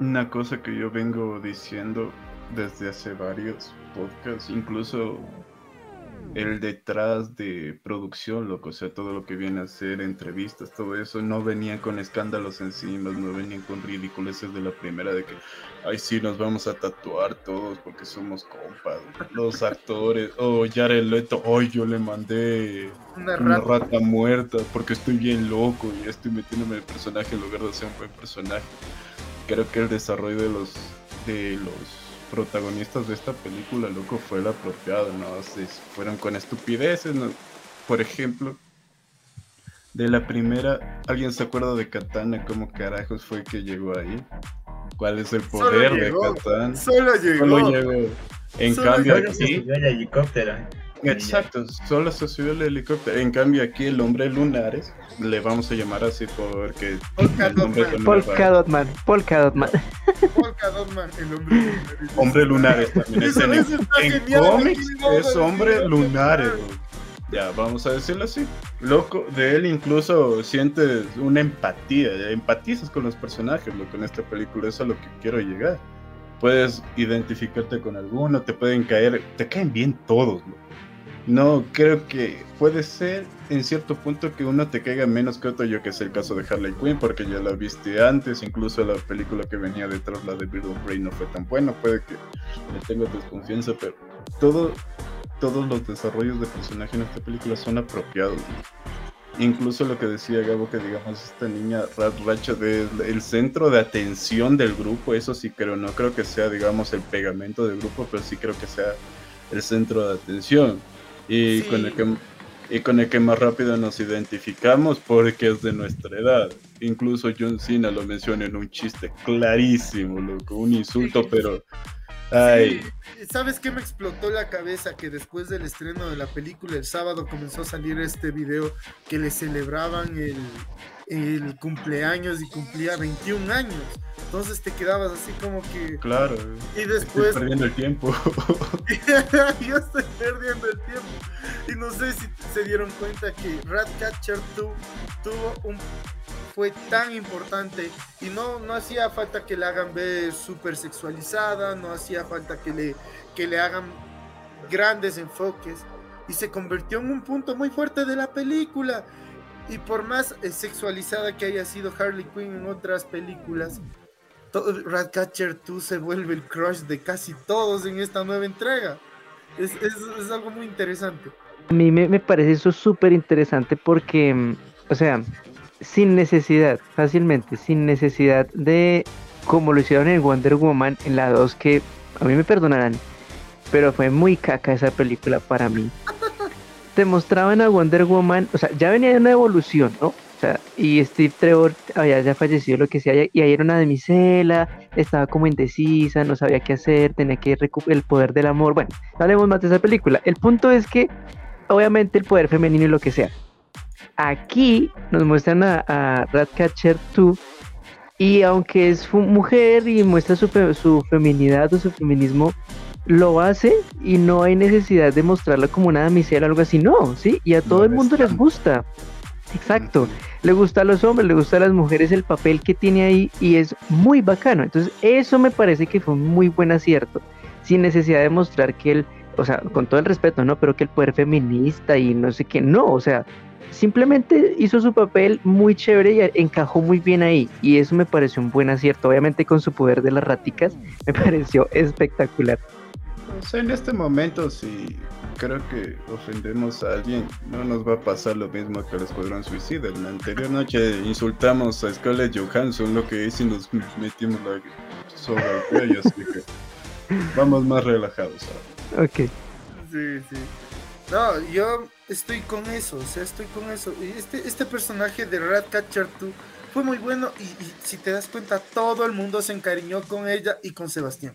una cosa que yo vengo diciendo desde hace varios podcasts, incluso el detrás de producción, loco, o sea, todo lo que viene a ser entrevistas, todo eso, no venían con escándalos encima, no venían con ridiculeces de la primera de que, ay, sí, nos vamos a tatuar todos porque somos compas, los actores, o oh, Jared Leto, hoy yo le mandé una rata. muerta porque estoy bien loco y estoy metiéndome en el personaje en lugar de ser un buen personaje. Creo que el desarrollo de los, de los protagonistas de esta película, loco, fue el apropiado, ¿no? Se fueron con estupideces, ¿no? Por ejemplo, de la primera, ¿alguien se acuerda de Katana? ¿Cómo carajos fue que llegó ahí? ¿Cuál es el poder de Katana? Solo llegó. Solo llegó. En cambio aquí... el helicóptero. Exacto, solo se subió el helicóptero. En cambio aquí el hombre lunares, le vamos a llamar así porque... Polka Dotman. Polka Dotman. Polka Dotman, el hombre lunares. Hombre lunares también. Es en, en cómics es hombre lunares. Ya, vamos a decirlo así. Loco, de él incluso sientes una empatía, empatizas con los personajes, loco, en esta película, eso es a lo que quiero llegar. Puedes identificarte con alguno, te pueden caer, te caen bien todos, loco no, creo que puede ser en cierto punto que uno te caiga menos que otro, yo que sé el caso de Harley Quinn, porque ya la viste antes, incluso la película que venía detrás, la de Bird of no fue tan buena, puede que le tenga desconfianza, pero todo, todos los desarrollos de personaje en esta película son apropiados. Incluso lo que decía Gabo, que digamos, esta niña Rat Racha el centro de atención del grupo, eso sí creo, no creo que sea, digamos, el pegamento del grupo, pero sí creo que sea el centro de atención y, con el que, y con el que más rápido nos identificamos porque es de nuestra edad. Incluso John Cena lo menciona en un chiste clarísimo, loco, un insulto, pero... Ay. ¿Sabes qué me explotó la cabeza? Que después del estreno de la película, el sábado comenzó a salir este video que le celebraban el, el cumpleaños y cumplía 21 años. Entonces te quedabas así como que. Claro. Y después. Estoy perdiendo el tiempo. (laughs) Yo estoy perdiendo el tiempo. Y no sé si se dieron cuenta que Ratcatcher 2 tuvo un. Fue tan importante y no, no hacía falta que le hagan ver súper sexualizada, no hacía falta que le, que le hagan grandes enfoques y se convirtió en un punto muy fuerte de la película y por más eh, sexualizada que haya sido Harley Quinn en otras películas, Ratcatcher 2 se vuelve el crush de casi todos en esta nueva entrega. Es, algo muy interesante. A mí me, parece eso súper interesante porque, mm, o sea, sin necesidad, fácilmente, sin necesidad de, como lo hicieron en Wonder Woman, en la 2, que a mí me perdonarán, pero fue muy caca esa película para mí. Te mostraban a Wonder Woman, o sea, ya venía de una evolución, ¿no? O sea, y Steve Trevor había ya fallecido, lo que sea, y ahí era una demisela, estaba como indecisa, no sabía qué hacer, tenía que recuperar el poder del amor. Bueno, no hablemos más de esa película. El punto es que obviamente el poder femenino y lo que sea. Aquí nos muestran a, a Ratcatcher 2 y aunque es mujer y muestra su, su feminidad o su feminismo, lo hace y no hay necesidad de mostrarla como una damisela o algo así, no, ¿sí? Y a todo el mundo les gusta. Exacto. Le gusta a los hombres, le gusta a las mujeres el papel que tiene ahí y es muy bacano. Entonces, eso me parece que fue un muy buen acierto, sin necesidad de mostrar que él, o sea, con todo el respeto, ¿no? Pero que el poder feminista y no sé qué, no, o sea, simplemente hizo su papel muy chévere y encajó muy bien ahí. Y eso me pareció un buen acierto. Obviamente con su poder de las ráticas, me (laughs) pareció espectacular. O sea, en este momento, si creo que ofendemos a alguien, no nos va a pasar lo mismo que al Escuadrón Suicida. La anterior noche insultamos a Scarlett Johansson, lo que hice y nos metimos la soga al cuello, así que vamos más relajados ahora. Ok. Sí, sí. No, yo estoy con eso, o sea, estoy con eso. Y este, este personaje de Ratcatcher 2 fue muy bueno y, si te das cuenta, todo el mundo se encariñó con ella y con Sebastián.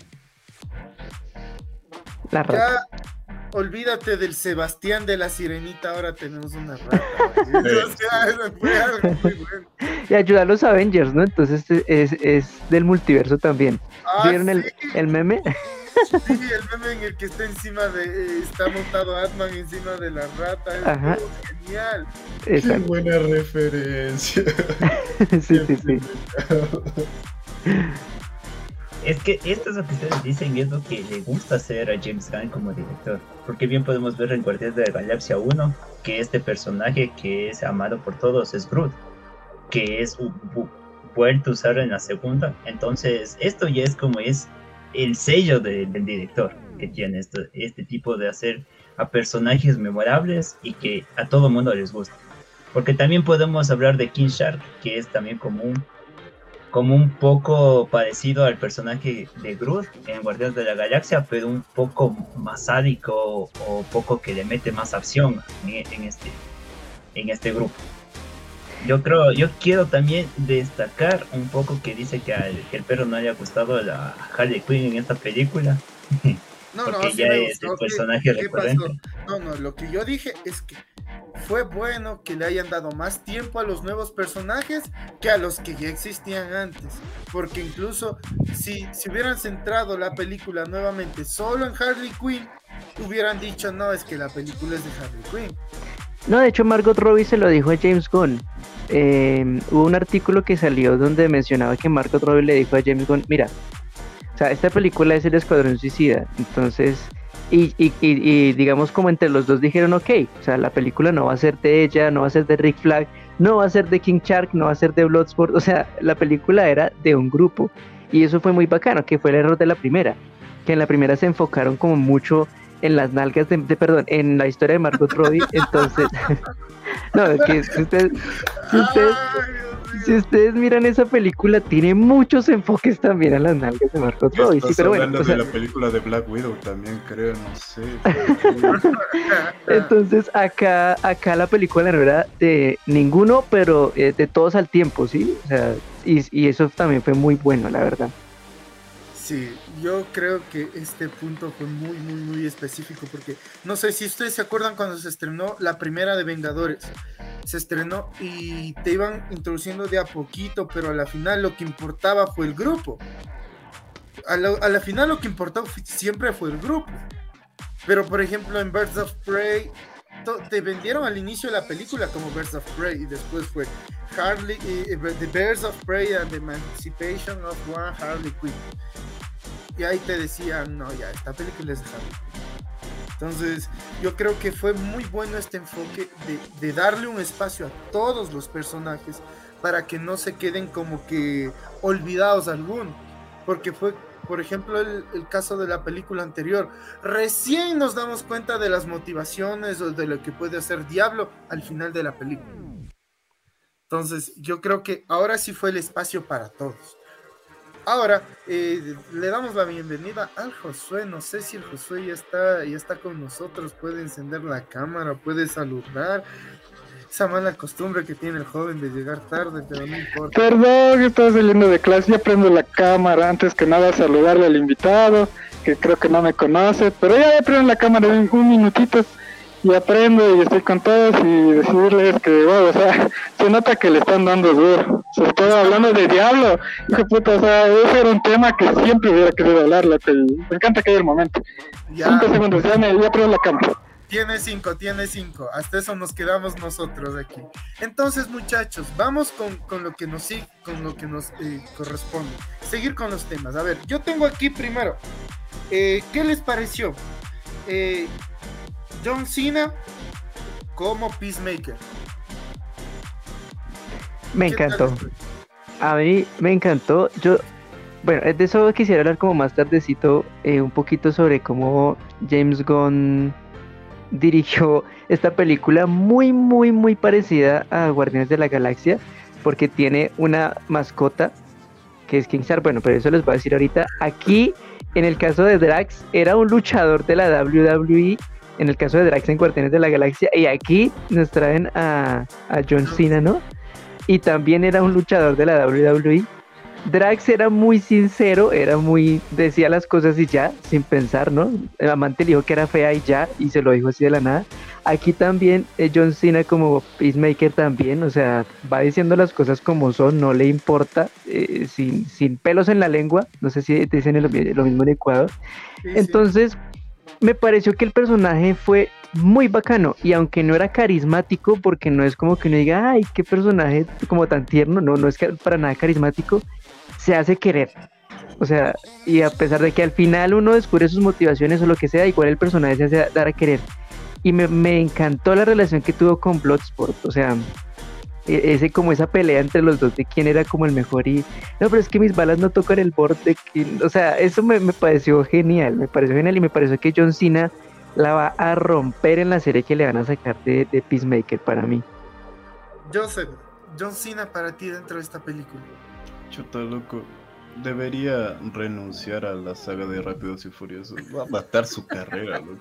La rata. Ya, olvídate del Sebastián de la Sirenita, ahora tenemos una rata. (laughs) fue algo muy bueno. Y ayuda a los Avengers, ¿no? Entonces es, es del multiverso también. Ah, ¿Vieron sí. el, el meme? Sí, el meme en el que está encima de. eh, está montado Atman encima de la rata. Es Ajá. genial. Qué Exacto. buena referencia. (laughs) Sí, sí, sí. Es que esto es lo que ustedes dicen es lo que le gusta hacer a James Gunn como director. Porque bien podemos ver en Guardianes de la Galaxia 1 que este personaje que es amado por todos es Groot, que es vuelto a usar en la segunda. Entonces, esto ya es como es el sello de- del director que tiene esto, este tipo de hacer a personajes memorables y que a todo mundo les gusta. Porque también podemos hablar de King Shark, que es también como un como un poco parecido al personaje de Groot en Guardianes de la Galaxia, pero un poco más sádico o poco que le mete más acción en, en este en este grupo. Yo creo, yo quiero también destacar un poco que dice que, al, que el perro no haya gustado la Harley Quinn en esta película. No, no, Porque sí ya es el gustó. ¿Qué- personaje recurrente. No, no, lo que yo dije es que fue bueno que le hayan dado más tiempo a los nuevos personajes que a los que ya existían antes. Porque incluso si, si hubieran centrado la película nuevamente solo en Harley Quinn, hubieran dicho, no, es que la película es de Harley Quinn. No, de hecho Margot Robbie se lo dijo a James Gunn. Eh, hubo un artículo que salió donde mencionaba que Margot Robbie le dijo a James Gunn, mira, o sea, esta película es el Escuadrón Suicida, entonces, y, y, y, digamos como entre los dos dijeron, ok, o sea, la película no va a ser de ella, no va a ser de Rick Flag, no va a ser de King Shark, no va a ser de Bloodsport, o sea, la película era de un grupo, y eso fue muy bacano, que fue el error de la primera, que en la primera se enfocaron como mucho en las nalgas de, de- perdón, en la historia de Margot Robbie, entonces, (laughs) no, es que ustedes, ustedes. Si ustedes miran esa película, tiene muchos enfoques también a las nalgas de Margot Robbie, sí, pero bueno, hablando o sea, de la película de Black Widow también, creo, no sé. (laughs) entonces acá, acá la película no era de ninguno, pero eh, de todos al tiempo, ¿sí? O sea, y, y eso también fue muy bueno, la verdad. Sí, yo creo que este punto fue muy, muy, muy específico porque no sé si ustedes se acuerdan cuando se estrenó la primera de Vengadores. Se estrenó y te iban introduciendo de a poquito, pero a la final lo que importaba fue el grupo. A la, a la final lo que importaba siempre fue el grupo. Pero por ejemplo en Birds of Prey te vendieron al inicio de la película como Birds of Prey y después fue Harley, eh, The Birds of Prey and the Emancipation of One Harley Quinn y ahí te decían, no, ya, esta película es Harley Quinn. Entonces, yo creo que fue muy bueno este enfoque de, de darle un espacio a todos los personajes para que no se queden como que olvidados algunos. Porque fue, por ejemplo, el, el caso de la película anterior. Recién nos damos cuenta de las motivaciones o de lo que puede hacer Diablo al final de la película. Entonces, yo creo que ahora sí fue el espacio para todos. Ahora eh, le damos la bienvenida al Josué. No sé si el Josué ya está, ya está con nosotros. Puede encender la cámara, puede saludar. Esa mala costumbre que tiene el joven de llegar tarde, pero no importa. Perdón, estaba saliendo de clase, ya prendo la cámara. Antes que nada, saludarle al invitado, que creo que no me conoce, pero ya, ya prendo la cámara en un minutito. y aprendo y estoy con todos y decirles que, wow, o sea, se nota que le están dando duro. Se está hablando de Diablo, hijo puta, o sea, ese era un tema que siempre hubiera querido hablar, loco, y me encanta que haya el momento. Ya, Cinco segundos, ya me ya prendo la cámara. Tiene cinco, tiene cinco. Hasta eso nos quedamos nosotros aquí. Entonces, muchachos, vamos con, con lo que nos sí, con lo que nos eh, corresponde. Seguir con los temas. A ver, yo tengo aquí primero. eh, ¿Qué les pareció? Eh, John Cena como Peacemaker. Me ¿Qué tal encantó. A mí me encantó. Yo, bueno, de eso quisiera hablar como más tardecito, un poquito sobre cómo James Gunn dirigió esta película muy, muy, muy parecida a Guardianes de la Galaxia, porque tiene una mascota que es Kingstar. Bueno, pero eso les voy a decir ahorita. Aquí, en el caso de Drax, era un luchador de la WWE. En el caso de Drax en Guardianes de la Galaxia. Y aquí nos traen a, a John Cena, ¿no? y también era un luchador de la WWE. Drax era muy sincero, era muy, decía las cosas y ya, sin pensar, ¿no? El amante le dijo que era fea y ya, y se lo dijo así de la nada. Aquí también eh, John Cena como Peacemaker también, o sea, va diciendo las cosas como son, no le importa, eh, sin, sin pelos en la lengua, no sé si dicen lo, lo mismo en Ecuador. Sí, sí. Me pareció que el personaje fue muy bacano y aunque no era carismático, porque no es como que uno diga, ay, qué personaje como tan tierno, no, no es para nada carismático, se hace querer. O sea, y a pesar de que al final uno descubre sus motivaciones o lo que sea, igual el personaje se hace dar a querer. Y me, me encantó la relación que tuvo con Bloodsport, o sea, ese como esa pelea entre los dos de quién era como el mejor y no pero es que mis balas no tocan el borde que- o sea eso me, me pareció genial me pareció genial y me pareció que John Cena la va a romper en la serie que le van a sacar de, de Peacemaker para mí Joseph, John Cena para ti dentro de esta película. Chuta, loco. Debería renunciar a la saga de Rápidos y Furiosos. Va a matar su carrera, loco.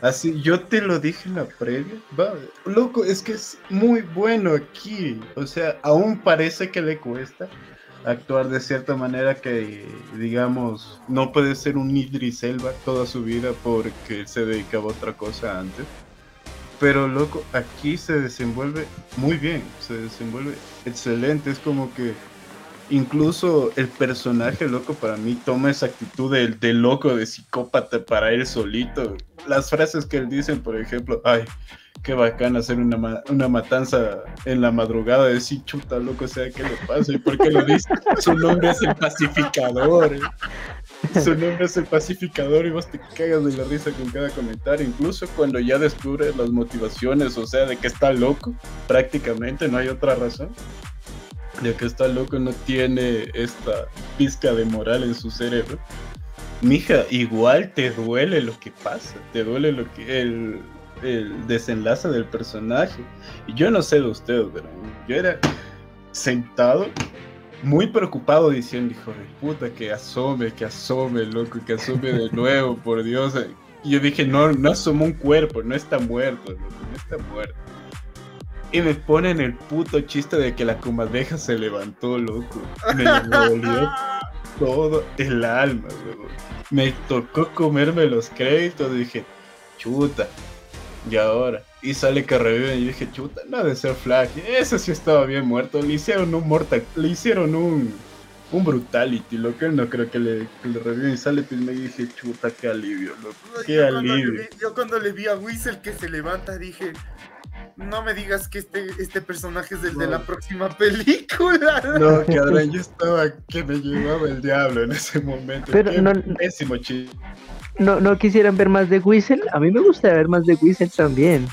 Así, yo te lo dije en la previa. Va, loco, es que es muy bueno aquí. O sea, aún parece que le cuesta actuar de cierta manera que, digamos, no puede ser un Idris Elba toda su vida porque se dedicaba a otra cosa antes. Pero loco, aquí se desenvuelve muy bien, se desenvuelve excelente. Es como que incluso el personaje loco para mí toma esa actitud de, loco, de psicópata para él solito. Las frases que él dice, por ejemplo, ay, qué bacán hacer una matanza en la madrugada, decir chuta loco, o sea, ¿qué le pasa? ¿Y por qué lo dice? Su nombre es el pacificador. ¿eh? Su nombre es el pacificador y vos te cagas de la risa con cada comentario, incluso cuando ya descubres las motivaciones, o sea, de que está loco, prácticamente no hay otra razón. De que está loco, no tiene esta pizca de moral en su cerebro. Mija, igual te duele lo que pasa, te duele lo que el, el desenlace del personaje. Y yo no sé de ustedes, pero yo era sentado muy preocupado diciendo, hijo de puta, que asome, que asome, loco, que asome de (laughs) nuevo, por Dios. Y yo dije, no, no asomó un cuerpo, no está muerto, loco, no está muerto. Y me ponen el puto chiste de que la comadreja se levantó, loco. Me dolió (laughs) todo el alma, loco. Me tocó comerme los créditos, dije, chuta. Y ahora, y sale que revive y dije, chuta, no ha de ser Flash. Ese sí estaba bien muerto. Le hicieron un mortal, le hicieron un, un brutality, lo que él no creo que le, que le revive. Y sale y me dije, chuta, qué alivio, loco. Qué Yo cuando, le alivio. vi, yo cuando le vi a Whistle que se levanta dije, no me digas que este, este personaje es el de la próxima película. (laughs) No, que ahora yo estaba que me llevaba el diablo en ese momento. Pero Qué no- pésimo chiste. no, no quisieran ver más de Whistle a mí me gusta ver más de Whistle también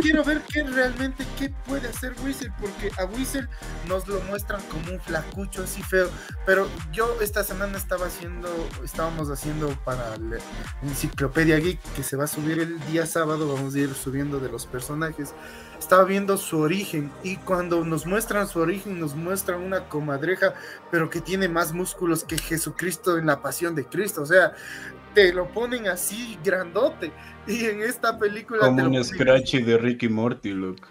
quiero ver qué realmente qué puede hacer Whistle, porque a Whistle nos lo muestran como un flacucho así feo. Pero yo esta semana estaba haciendo, estábamos haciendo para la enciclopedia geek que se va a subir el día sábado, vamos a ir subiendo de los personajes. Estaba viendo su origen y cuando nos muestran su origen nos muestran una comadreja, pero que tiene más músculos que Jesucristo en la pasión de Cristo. O sea, te lo ponen así grandote. Y en esta película Como te lo un ponen scratchy de Ricky Morty, loco.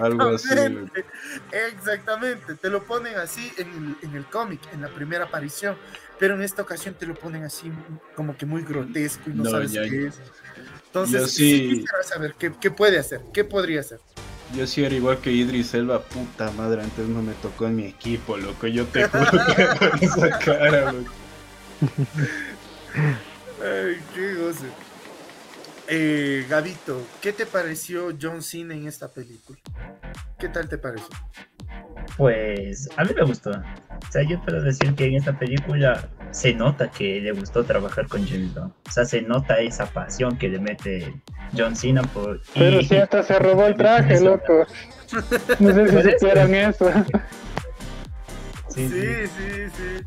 Algo así, Exactamente, exactamente. Te lo ponen así en el, en el cómic, en la primera aparición, pero en esta ocasión te lo ponen así como que muy grotesco y no, No, sabes ya- qué es. Entonces, Yo sí sí- quisiera saber qué, qué puede hacer, qué podría hacer. Yo sí era igual que Idris Elba, puta madre, antes no me tocó en mi equipo, loco. Yo te (laughs) juro que con esa cara, loco. (laughs) Ay, qué goce. Eh, Gabito, ¿qué te pareció John Cena en esta película? ¿Qué tal te pareció? Pues a mí me gustó. O sea, yo puedo decir que en esta película se nota que le gustó trabajar con James Gunn. O sea, se nota esa pasión que le mete John Cena por... y- Pero si hasta se robó el traje, Eso. loco. No sé si supieron eso. Sí, Sí, sí, sí.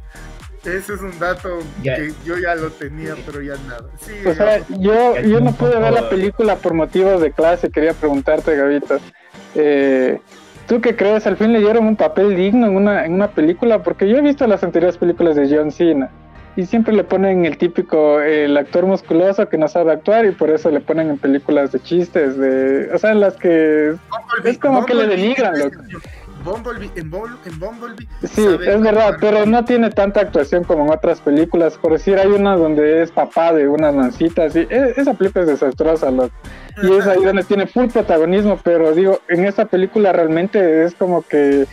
Ese es un dato Ya. que yo ya lo tenía, pero ya nada. Sí, O sea, Gabo. yo, yo no pude ver la película por motivos de clase. Quería preguntarte, Gavito. Eh, ¿Tú qué crees? ¿Al fin le dieron un papel digno en una, en una película? Porque yo he visto las anteriores películas de John Cena. Y siempre le ponen el típico, el actor musculoso que no sabe actuar y por eso le ponen en películas de chistes, de, o sea, en las que es como que le denigran, loco. Bumblebee, en, Bumble- en Bumblebee. Sí, es verdad, pero no tiene tanta actuación como en otras películas. Por decir, hay una donde es papá de unas mancitas y e- esa película es desastrosa, loco. Y es ahí donde tiene full protagonismo, pero digo, en esta película realmente es como que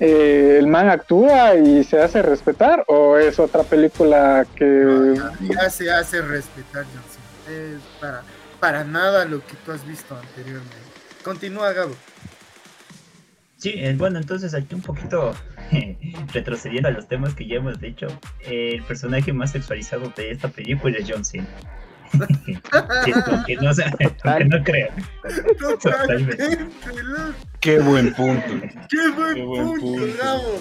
eh, el man actúa y se hace respetar o es otra película que... No, ya, ya se hace respetar, John Cena. Es para, para nada lo que tú has visto anteriormente. Continúa, Gabo. Sí, eh, bueno, entonces aquí un poquito (laughs) retrocediendo a los temas que ya hemos dicho, el personaje más sexualizado de esta película es John Cena. (laughs) Aunque no, aunque no crean. Qué buen punto. Qué buen, Qué buen punto, punto. Gabo.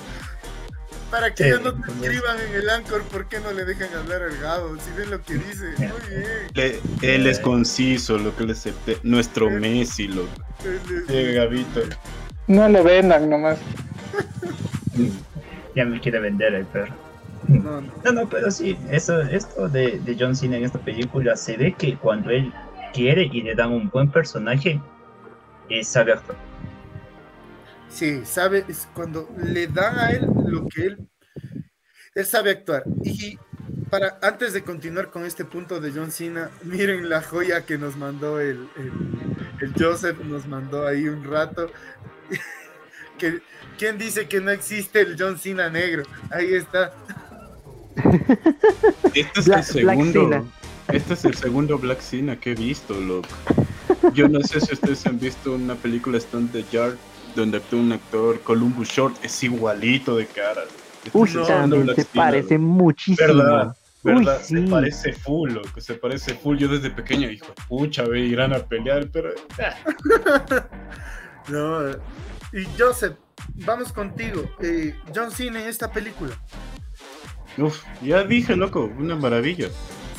Para que Sí, ya no te escriban en el Anchor, ¿por qué no le dejan hablar al Gabo? Si ven lo que dice. Muy (laughs) bien. Le- él es conciso, lo que le acepté. Nuestro Messi, loco. Sí, Gabito. No lo vendan nomás. (laughs) Ya me quiere vender el perro. No, no. No, no, pero sí, eso, esto de, de John Cena en esta película se ve que cuando él quiere y le dan un buen personaje, eh, sabe actuar. Sí, sabe, es cuando le dan a él lo que él, él sabe actuar. Y para, antes de continuar con este punto de John Cena, (laughs) miren la joya que nos mandó el, el, el Joseph, nos mandó ahí un rato. (laughs) que, ¿Quién dice que no existe el John Cena negro? Ahí está. Este es Black- el Black segundo. Cena. Este es el segundo Black Cena que he visto, loco. Yo no sé si ustedes han visto una película Stone the Yard donde actúa un actor Columbus Short, es igualito de cara. Este Uy, Black se Cena, parece loco. muchísimo. ¿Verdad? ¿Verdad? Uy, Se sí. parece full, loco. Se parece full. Yo desde pequeño, hijo, pucha, ve, irán a pelear, pero. (laughs) No, y Joseph, vamos contigo. Eh, John Cena en esta película. Uf, ya dije, loco, una maravilla.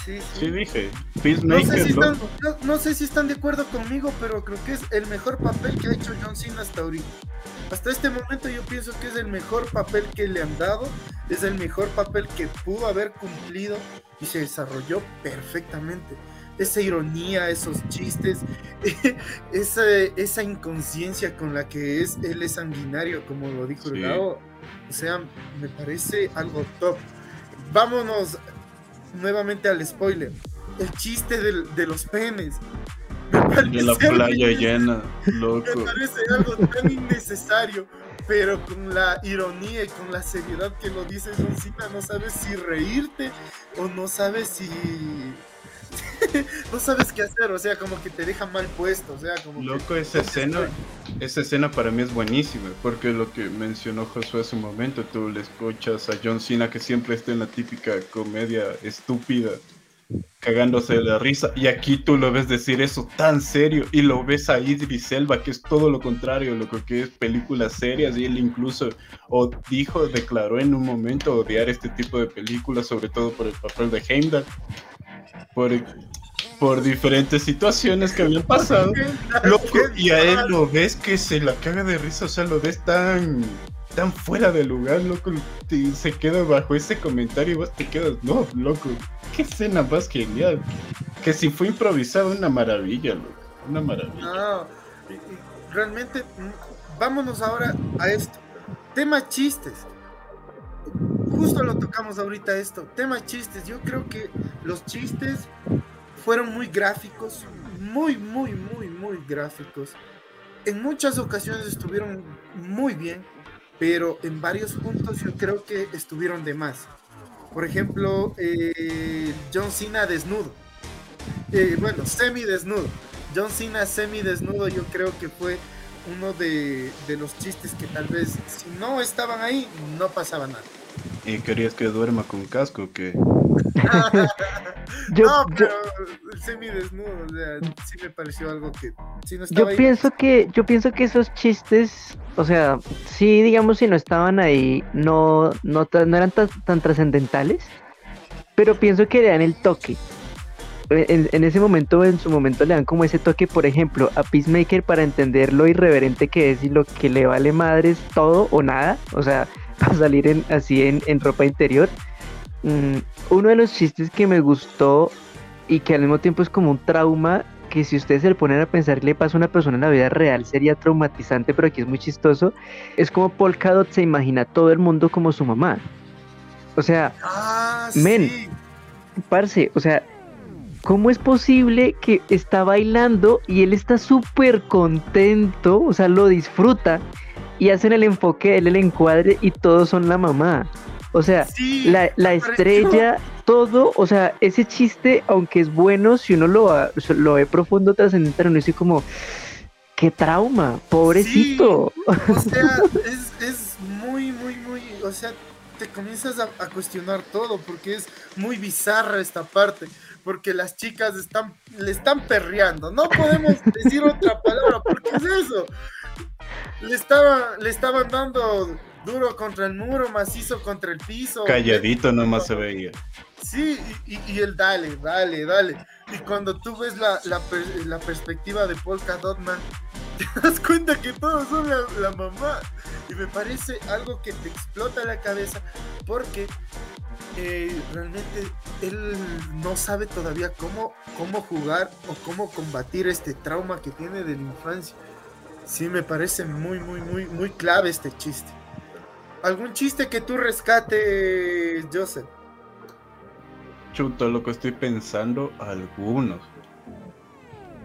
Sí, sí. Sí, dije. No sé, si están, no, no sé si están de acuerdo conmigo, pero creo que es el mejor papel que ha hecho John Cena hasta ahorita. Hasta este momento yo pienso que es el mejor papel que le han dado, es el mejor papel que pudo haber cumplido y se desarrolló perfectamente. Esa ironía, esos chistes, (laughs) esa, esa inconsciencia con la que es, él es sanguinario, como lo dijo el Sí. Gabo. O sea, me parece algo top. Vámonos nuevamente al spoiler. El chiste de los penes. Me De la algo playa llena, (laughs) Me loco. parece algo tan innecesario, pero con la ironía y con la seriedad que lo dice John Cena, no sabes si reírte o no sabes si. (laughs) no sabes qué hacer, o sea, como que te deja mal puesto, o sea, como que- Loco, esa escena, esa escena para mí es buenísima, porque lo que mencionó Josué hace un momento, tú le escuchas a John Cena que siempre está en la típica comedia estúpida, cagándose de la risa, y aquí tú lo ves decir eso tan serio, y lo ves a Idris Elba, que es todo lo contrario, lo que es películas serias, y él incluso o dijo, declaró en un momento odiar este tipo de películas, sobre todo por el papel de Heimdall, por, por diferentes situaciones que habían pasado. (laughs) Loco, y a él lo ves que se la caga de risa, o sea, lo ves tan, tan fuera de lugar, loco, se queda bajo ese comentario y vos te quedas, no, loco, qué escena más genial. Que si fue improvisado, una maravilla, loco, una maravilla. No, realmente, mm, vámonos ahora a esto. Tema chistes. Justo lo tocamos ahorita esto. Tema chistes. Yo creo que los chistes fueron muy gráficos, muy, muy, muy, muy gráficos. En muchas ocasiones estuvieron muy bien, pero en varios puntos yo creo que estuvieron de más. Por ejemplo, eh, John Cena desnudo. Eh, bueno, semi desnudo. John Cena semi desnudo yo creo que fue uno de, de los chistes que tal vez si no estaban ahí no pasaba nada. ¿Y querías que duerma con casco o qué? (laughs) Yo, no, yo- pero semi desnudo, o sea, sí me pareció algo que si no Yo ahí, pienso que, yo pienso que esos chistes, o sea, sí, digamos, si no estaban ahí, no, no, no eran tan, tan trascendentales, pero pienso que le dan el toque. En, en ese momento, en su momento, le dan como ese toque, por ejemplo, a Peacemaker para entender lo irreverente que es y lo que le vale madres todo o nada, o sea, (laughs) para salir en, así en, en ropa interior. Mm, uno de los chistes que me gustó y que al mismo tiempo es como un trauma que si ustedes se le ponen a pensar que le pasa a una persona en la vida real sería traumatizante, pero aquí es muy chistoso, es como Polka Dot se imagina a todo el mundo como su mamá. O sea, Ah, Men. sí. parce, o sea, ¿cómo es posible que está bailando y él está súper contento, o sea, lo disfruta y hacen el enfoque, él el encuadre y todos son la mamá? O sea, Sí, la, la estrella, todo, o sea, ese chiste, aunque es bueno, si uno lo, lo ve profundo, trascendental, uno dice como, qué trauma, pobrecito. O (laughs) sea, es, es muy, muy, muy, o sea, te comienzas a, a cuestionar todo porque es muy bizarra esta parte, porque las chicas están, le están perreando, no podemos (laughs) decir otra palabra, porque es eso. Le, estaba, le estaban dando duro contra el muro, macizo contra el piso. Calladito nomás se veía. Sí, y, y- y él dale, dale, dale. Y cuando tú ves la, la, per- la perspectiva de Polka Dotman, te (laughs) das cuenta que todos son la, mamá. Y me parece algo que te explota la cabeza porque eh, realmente él no sabe todavía cómo, cómo jugar o cómo combatir este trauma que tiene de la infancia. Sí, me parece muy, muy, muy, muy clave este chiste. ¿Algún chiste que tú rescates, Joseph? Chuta, lo que estoy pensando, algunos.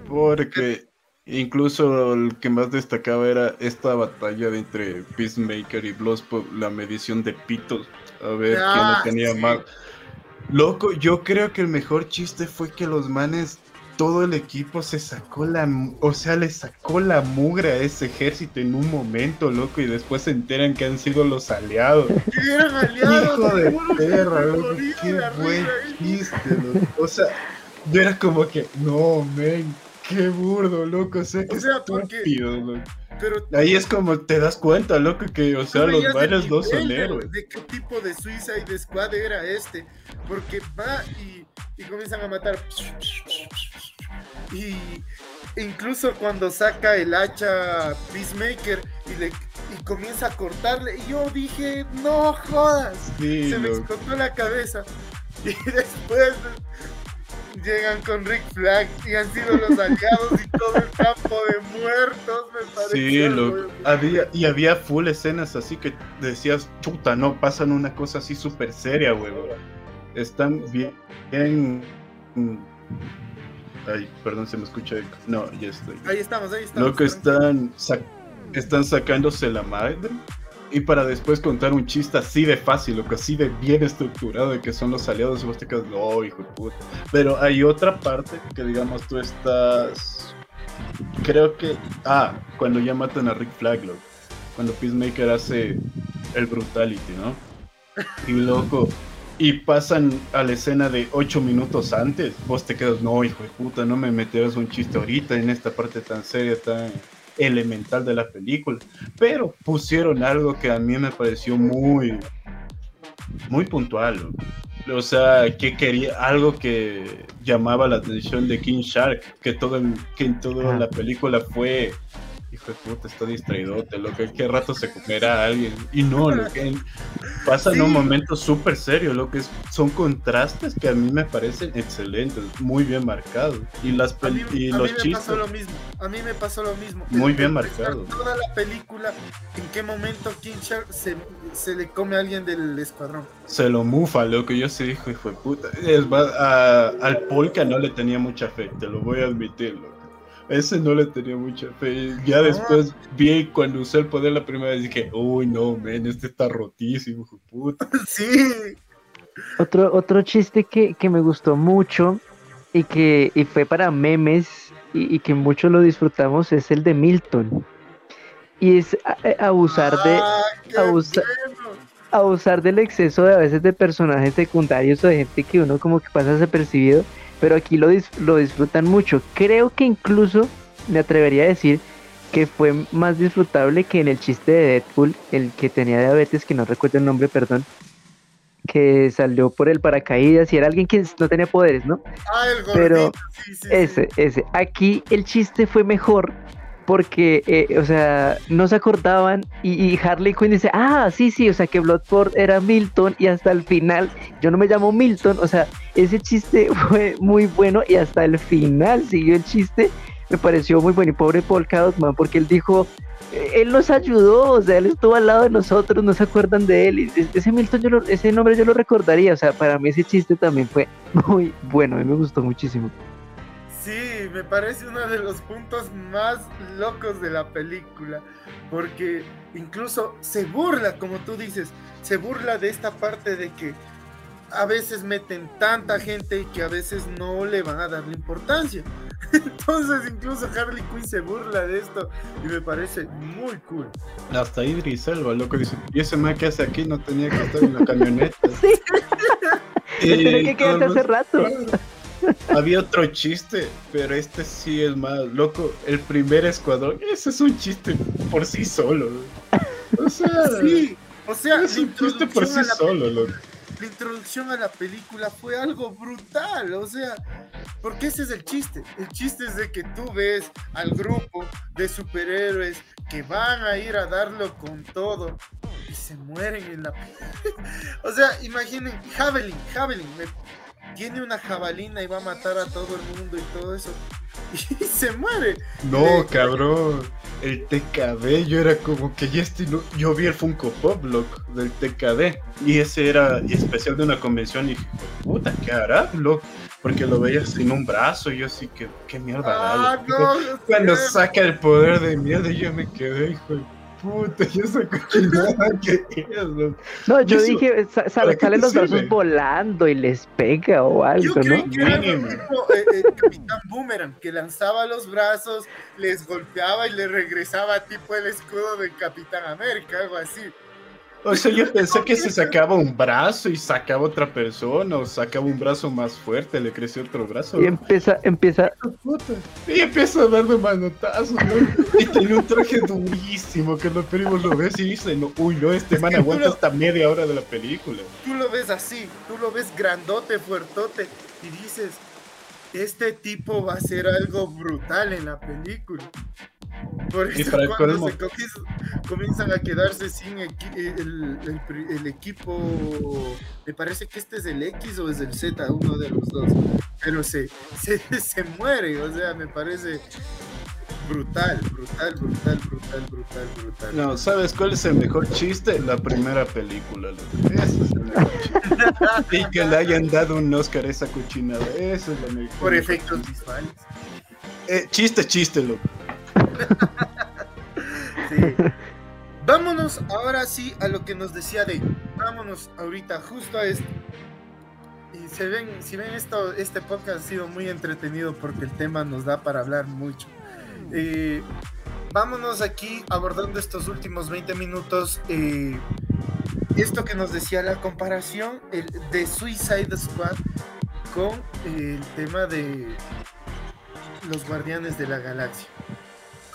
Porque incluso el que más destacaba era esta batalla de entre Peacemaker y Bloodsport, la medición de pitos. A ver Ah, quién le tenía sí. más. Loco, yo creo que el mejor chiste fue que los manes, todo el equipo se sacó la, o sea, le sacó la mugre a ese ejército en un momento, loco, y después se enteran que han sido los aliados. (laughs) Eran aliados. Hijo de perra, loco, qué buen chiste, loco. O sea, yo era como que, no, men, qué burdo, loco, sea, qué O sea, porque- loco. Pero Ahí es como te das cuenta, loco, que, o sea, los manes no son héroes. De qué tipo de Suiza y de Squad era este. Porque va y, y comienzan a matar. Y incluso cuando saca el hacha Peacemaker y, le, y comienza a cortarle. Y yo dije, no jodas. Sí, Se me explotó la cabeza. (laughs) Y después llegan con Rick Flag y han sido los aliados y todo el campo de muertos. Me pareció Sí, loco. Había, y había full escenas así que decías, chuta, no, pasan una cosa así súper seria, huevo. Están bien, bien- Ay, perdón, se me escucha. No, ya estoy. Ahí estamos, ahí estamos. Loco, están, sac- están sacándose la madre. Y para después contar un chiste así de fácil, loco, así de bien estructurado, de que son los aliados, y vos te quedas, no, hijo de puta. Pero hay otra parte que, digamos, tú estás. Creo que. Ah, cuando ya matan a Rick Flag, loco. Cuando Peacemaker hace el Brutality, ¿no? Y loco. Y pasan a la escena de 8 minutos antes. Vos te quedas, no, hijo de puta, no me meterás un chiste ahorita en esta parte tan seria, tan elemental de la película. Pero pusieron algo que a mí me pareció muy, muy puntual. O sea, que quería algo que llamaba la atención de King Shark, que todo que en toda la película fue hijo de puta, está distraídote, lo que qué rato se comerá a alguien. Y no, lo que pasa en Sí. un momento súper serio, lo que es- son contrastes que a mí me parecen excelentes, muy bien marcados. Y las A mí, y a mí los me chistes. pasó lo mismo. A mí me pasó lo mismo. Muy bien marcado. Toda la película, en qué momento King Shark se, se le come a alguien del escuadrón. Se lo mufa, lo que yo sí dijo, hijo de puta. Es más, a- al Polka no le tenía mucha fe, te lo voy a admitir, loco. Ese no le tenía mucha fe. Ya después vi cuando usé el poder la primera vez dije, uy, no, men, este está rotísimo, puta. (laughs) sí. Otro, otro chiste que, que me gustó mucho y que y fue para memes y, y que mucho lo disfrutamos es el de Milton. Y es a- abusar de Ah, qué abusa- bueno. abusar del exceso de a veces de personajes secundarios o de gente que uno como que pasa desapercibido, pero aquí lo, dis- lo disfrutan mucho. Creo que incluso me atrevería a decir que fue más disfrutable que en el chiste de Deadpool, el que tenía diabetes, que no recuerdo el nombre, perdón, que salió por el paracaídas y era alguien que no tenía poderes, ¿no? Ah, el gordito. Pero sí, sí, sí. Ese, ese. Aquí el chiste fue mejor porque, eh, o sea, no se acordaban y, Harley Quinn dice, ah, sí, sí, o sea, que Bloodsport era Milton y hasta el final, yo no me llamo Milton, o sea, ese chiste (laughs) fue muy bueno y hasta el final siguió el chiste, me pareció muy bueno y pobre Paul Dogman porque él dijo, eh, él nos ayudó, o sea, él estuvo al lado de nosotros, no se acuerdan de él, y ese Milton, yo lo- ese nombre yo lo recordaría, o sea, para mí ese chiste también fue (laughs) muy bueno, a mí me gustó muchísimo. Sí, me parece uno de los puntos más locos de la película, porque incluso se burla, como tú dices, se burla de esta parte de que a veces meten tanta gente y que a veces no le van a darle importancia. (laughs) Entonces incluso Harley Quinn se burla de esto y me parece muy cool. Hasta Idris Elba, loco, dice, ¿y ese man que hace aquí no tenía que estar en la camioneta? (laughs) Sí. Tenía que quedarse todos- hace rato. Había otro chiste, pero este sí es más loco. El primer escuadrón, ese es un chiste por sí solo. O sea, (laughs) Sí, o sea, es un chiste por sí solo, loco. la introducción a la película fue algo brutal, o sea, porque ese es el chiste. El chiste es de que tú ves al grupo de superhéroes que van a ir a darlo con todo y se mueren en la... (laughs) o sea, imaginen, Javelin, Javelin, me- tiene una jabalina y va a matar a todo el mundo y todo eso. (laughs) Y se muere. No, cabrón. El TKD, yo era como que ya estoy. no- Yo vi el Funko Pop, loco, del TKD. Y ese era especial de una convención. Y dije, puta, ¿qué hará, loco? Porque lo veías sin un brazo. Y yo así que, ¿qué mierda Ah, no, Cuando saca el poder de mierda, yo me quedé, hijo de puta, y esa cochinada que es. No, yo Eso, dije, sa- sa- ¿para qué salen los brazos volando y les pega o Yo algo, creí ¿no? que era tipo eh, eh, Capitán Boomerang, que lanzaba los brazos, les golpeaba y le regresaba tipo el escudo de Capitán América, algo así. O sea, yo pensé que se sacaba un brazo y sacaba otra persona, o sacaba un brazo más fuerte, le creció otro brazo. Y empieza, empieza, Puta. Y empieza a dar de manotazos, ¿no? Y tiene un traje durísimo que los primos lo ves y dicen, no, uy, no, este man aguanta lo- hasta media hora de la película. Tú lo ves así, tú lo ves grandote, fuertote, y dices, este tipo va a hacer algo brutal en la película. Por Y eso para cuando colmo- se comienzan, comienzan a quedarse sin equi- el, el pri- el equipo, me parece que este es el X o es el Z, uno de los dos, pero se, (laughs) se, se muere, o sea, me parece brutal, brutal, brutal, brutal, brutal, brutal. No, ¿sabes cuál es el mejor chiste? La primera película. Ese es el mejor chiste. Y que le hayan dado un Oscar a esa cochinada. Eso es lo mejor. Por efectos visuales. Eh, chiste, chiste, loco. (laughs) Vámonos ahora sí a lo que nos decía de vámonos ahorita justo a esto. Y se ven, si ven esto, este podcast ha sido muy entretenido porque el tema nos da para hablar mucho. Eh, vámonos aquí abordando estos últimos 20 minutos. eh, esto que nos decía la comparación el, de Suicide Squad con eh, el tema de los Guardianes de la Galaxia.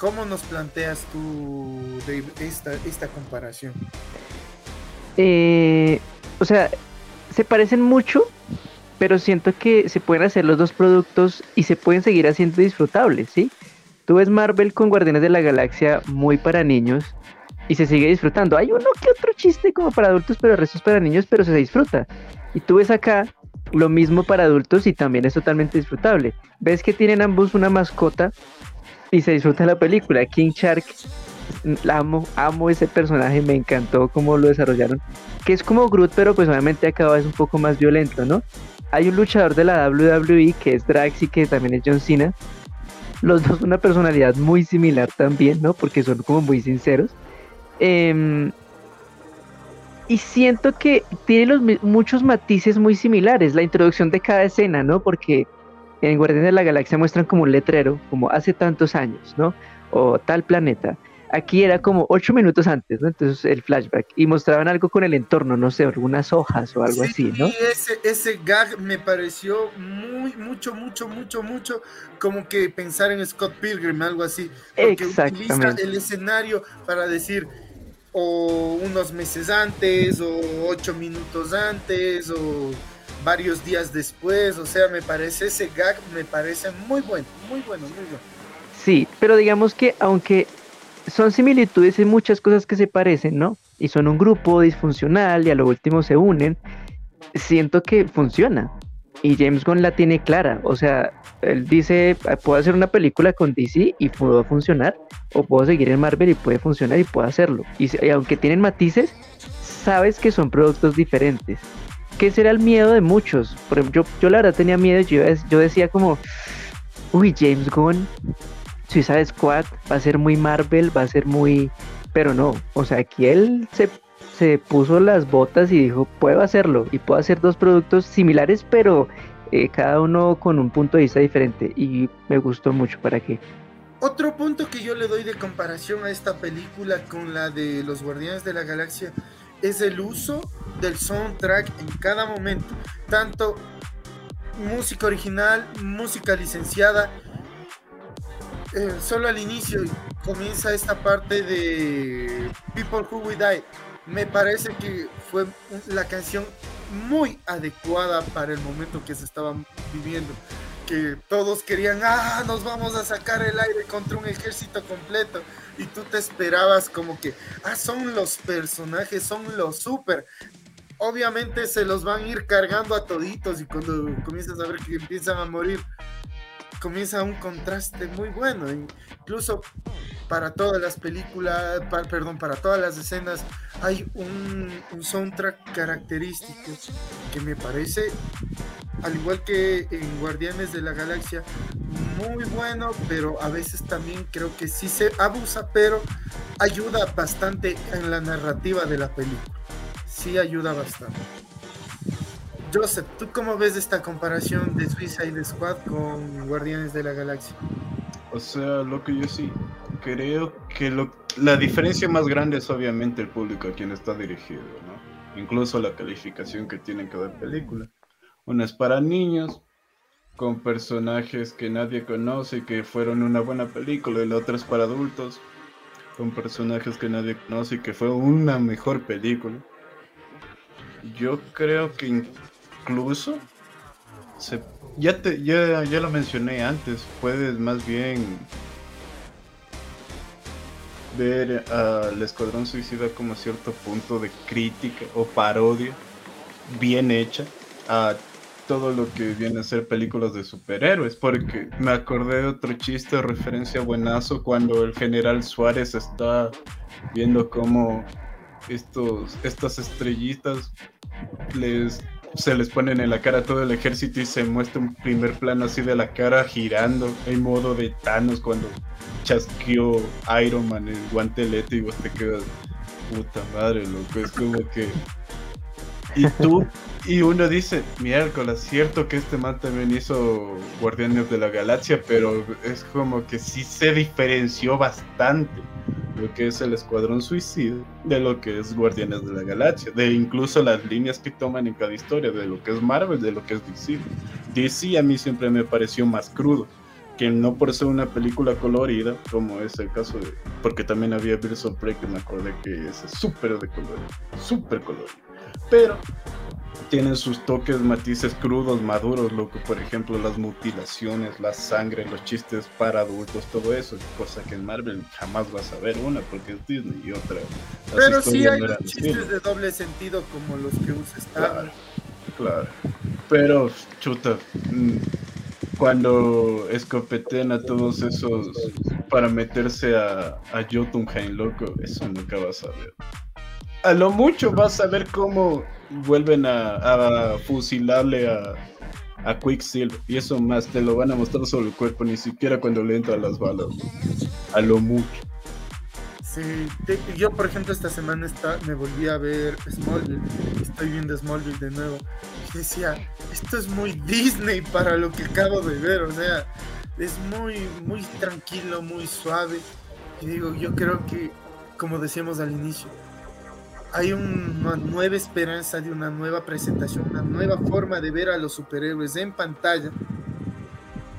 ¿Cómo nos planteas tú esta, esta comparación? eh, o sea, se parecen mucho, pero siento que se pueden hacer los dos productos y se pueden seguir haciendo disfrutables, ¿sí? Tú ves Marvel con Guardianes de la Galaxia muy para niños y se sigue disfrutando. Hay uno que otro chiste como para adultos, pero el resto es para niños, pero se disfruta. Y tú ves acá lo mismo para adultos y también es totalmente disfrutable. Ves que tienen ambos una mascota y se disfruta la película. King Shark, amo, amo ese personaje, me encantó cómo lo desarrollaron. Que es como Groot, pero pues obviamente acá es un poco más violento, ¿no? Hay un luchador de la WWE que es Drax y que también es John Cena. Los dos una personalidad muy similar también, ¿no? Porque son como muy sinceros. Em, y siento que tiene los, muchos matices muy similares. La introducción de cada escena, ¿no? Porque en Guardianes de la Galaxia muestran como un letrero, como hace tantos años, ¿no? O tal planeta. Aquí era como ocho minutos antes, ¿no? Entonces el flashback. Y mostraban algo con el entorno, no sé, algunas hojas o algo así, ¿no? Y ese, ese gag me pareció muy, mucho, mucho, mucho, mucho como que pensar en Scott Pilgrim, algo así. Porque utiliza el escenario para decir o unos meses antes, o ocho minutos antes, o varios días después. O sea, me parece ese gag, me parece muy bueno, muy bueno, muy bueno. Sí, pero digamos que aunque son similitudes y muchas cosas que se parecen, ¿no? Y son un grupo disfuncional y a lo último se unen. Siento que funciona. Y James Gunn la tiene clara. O sea, él dice, puedo hacer una película con DC y puedo funcionar. O puedo seguir en Marvel y puede funcionar y puedo hacerlo. Y, aunque tienen matices, sabes que son productos diferentes. ¿Qué será el miedo de muchos? Por ejemplo, yo, yo la verdad tenía miedo. Yo, yo decía como, uy, James Gunn Suicide Squad va a ser muy Marvel, va a ser muy... Pero no, o sea, aquí él se, se puso las botas y dijo, puedo hacerlo y puedo hacer dos productos similares, pero eh, cada uno con un punto de vista diferente y me gustó mucho para qué. Otro punto que yo le doy de comparación a esta película con la de los Guardianes de la Galaxia es el uso del soundtrack en cada momento, tanto música original, música licenciada, eh, solo al inicio comienza esta parte de People Who We Die. Me parece que fue la canción muy adecuada para el momento que se estaba viviendo. Que todos querían, ah, nos vamos a sacar el aire contra un ejército completo. Y tú te esperabas como que, ah, son los personajes, son los super. Obviamente se los van a ir cargando a toditos y cuando comienzas a ver que empiezan a morir, comienza un contraste muy bueno. Incluso para todas las películas, perdón, para todas las escenas hay un, soundtrack característico que me parece, al igual que en Guardianes de la Galaxia, muy bueno, pero a veces también creo que sí se abusa, pero ayuda bastante en la narrativa de la película. Sí ayuda bastante. Joseph, ¿tú cómo ves esta comparación de Suicide Squad con Guardianes de la Galaxia? O sea, lo que yo sí creo que la diferencia más grande es obviamente el público a quien está dirigido, ¿no? Incluso la calificación que tiene cada película. Una es para niños, con personajes que nadie conoce y que fueron una buena película, y la otra es para adultos, con personajes que nadie conoce y que fue una mejor película. Yo creo que incluso ya, te, ya, ya lo mencioné antes, puedes más bien ver al Escuadrón Suicida como cierto punto de crítica o parodia bien hecha a todo lo que viene a ser películas de superhéroes, porque me acordé de otro chiste de referencia buenazo cuando el general Suárez está viendo cómo estos, estas estrellitas les se les ponen en la cara todo el ejército y se muestra un primer plano así de la cara girando en modo de Thanos cuando chasqueó Iron Man el guantelete y vos te quedas puta madre, loco, es como que y tú y uno dice, miércoles, cierto que este man también hizo Guardianes de la Galaxia, pero es como que sí se diferenció bastante lo que es el Escuadrón Suicida de lo que es Guardianes de la Galaxia, de incluso las líneas que toman en cada historia, de lo que es Marvel, de lo que es DC. DC a mí siempre me pareció más crudo, que no por ser una película colorida, como es el caso de, porque también había Birds of Prey que me acordé que es súper de color, súper colorido, pero tienen sus toques, matices crudos, maduros, loco. Por ejemplo, las mutilaciones, la sangre, los chistes para adultos, todo eso. Cosa que en Marvel jamás vas a ver una porque es Disney y otra. las Pero sí hay los chistes de doble sentido como los que usa Star. Claro, claro. Pero, chuta, mm, cuando escopetean a todos esos para meterse a, a Jotunheim, loco, eso nunca vas a ver. A lo mucho vas a ver cómo vuelven a, a fusilarle a, a Quicksilver. Y eso más te lo van a mostrar sobre el cuerpo, ni siquiera cuando le entran las balas. A lo mucho. Sí, yo por ejemplo esta semana está, me volví a ver Smallville, estoy viendo Smallville de nuevo y decía, esto es muy Disney para lo que acabo de ver, o sea, es muy, muy tranquilo, muy suave y digo, yo creo que, como decíamos al inicio, hay una nueva esperanza de una nueva presentación, una nueva forma de ver a los superhéroes en pantalla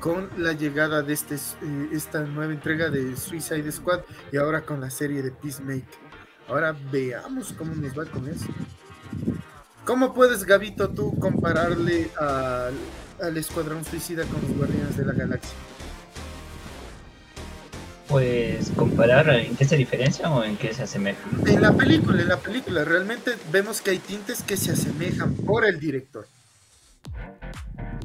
con la llegada de este, eh, esta nueva entrega de Suicide Squad y ahora con la serie de Peacemaker. Ahora veamos cómo nos va con eso. ¿Cómo puedes, Gavito, tú compararle al, al Escuadrón Suicida con los Guardianes de la Galaxia? Pues comparar en qué se diferencia o en qué se asemeja. En la película, en la película, realmente vemos que hay tintes que se asemejan por el director.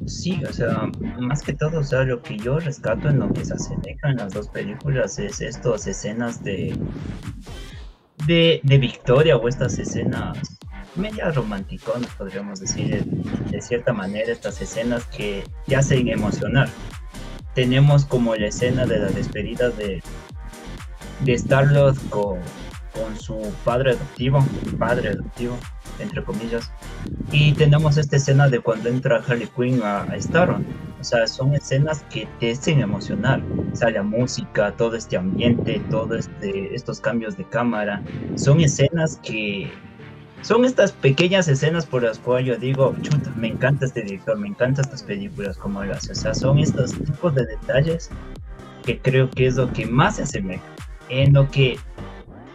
Sí, o sea, más que todo, o sea, lo que yo rescato en lo que se asemeja en las dos películas es estas escenas de, de, de victoria o estas escenas media romanticonas, podríamos decir, de, de cierta manera, estas escenas que te hacen emocionar. Tenemos como la escena de la despedida de, de Star-Lord con, con su padre adoptivo, padre adoptivo, entre comillas, y tenemos esta escena de cuando entra Harley Quinn a, a Starro. O sea, son escenas que te hacen emocionar. O sea, la música, todo este ambiente, todos este, estos cambios de cámara. Son escenas que... Son estas pequeñas escenas por las cuales yo digo, chuta, me encanta este director, me encantan estas películas como él hace. O sea, son estos tipos de detalles que creo que es lo que más se asemeja. En lo que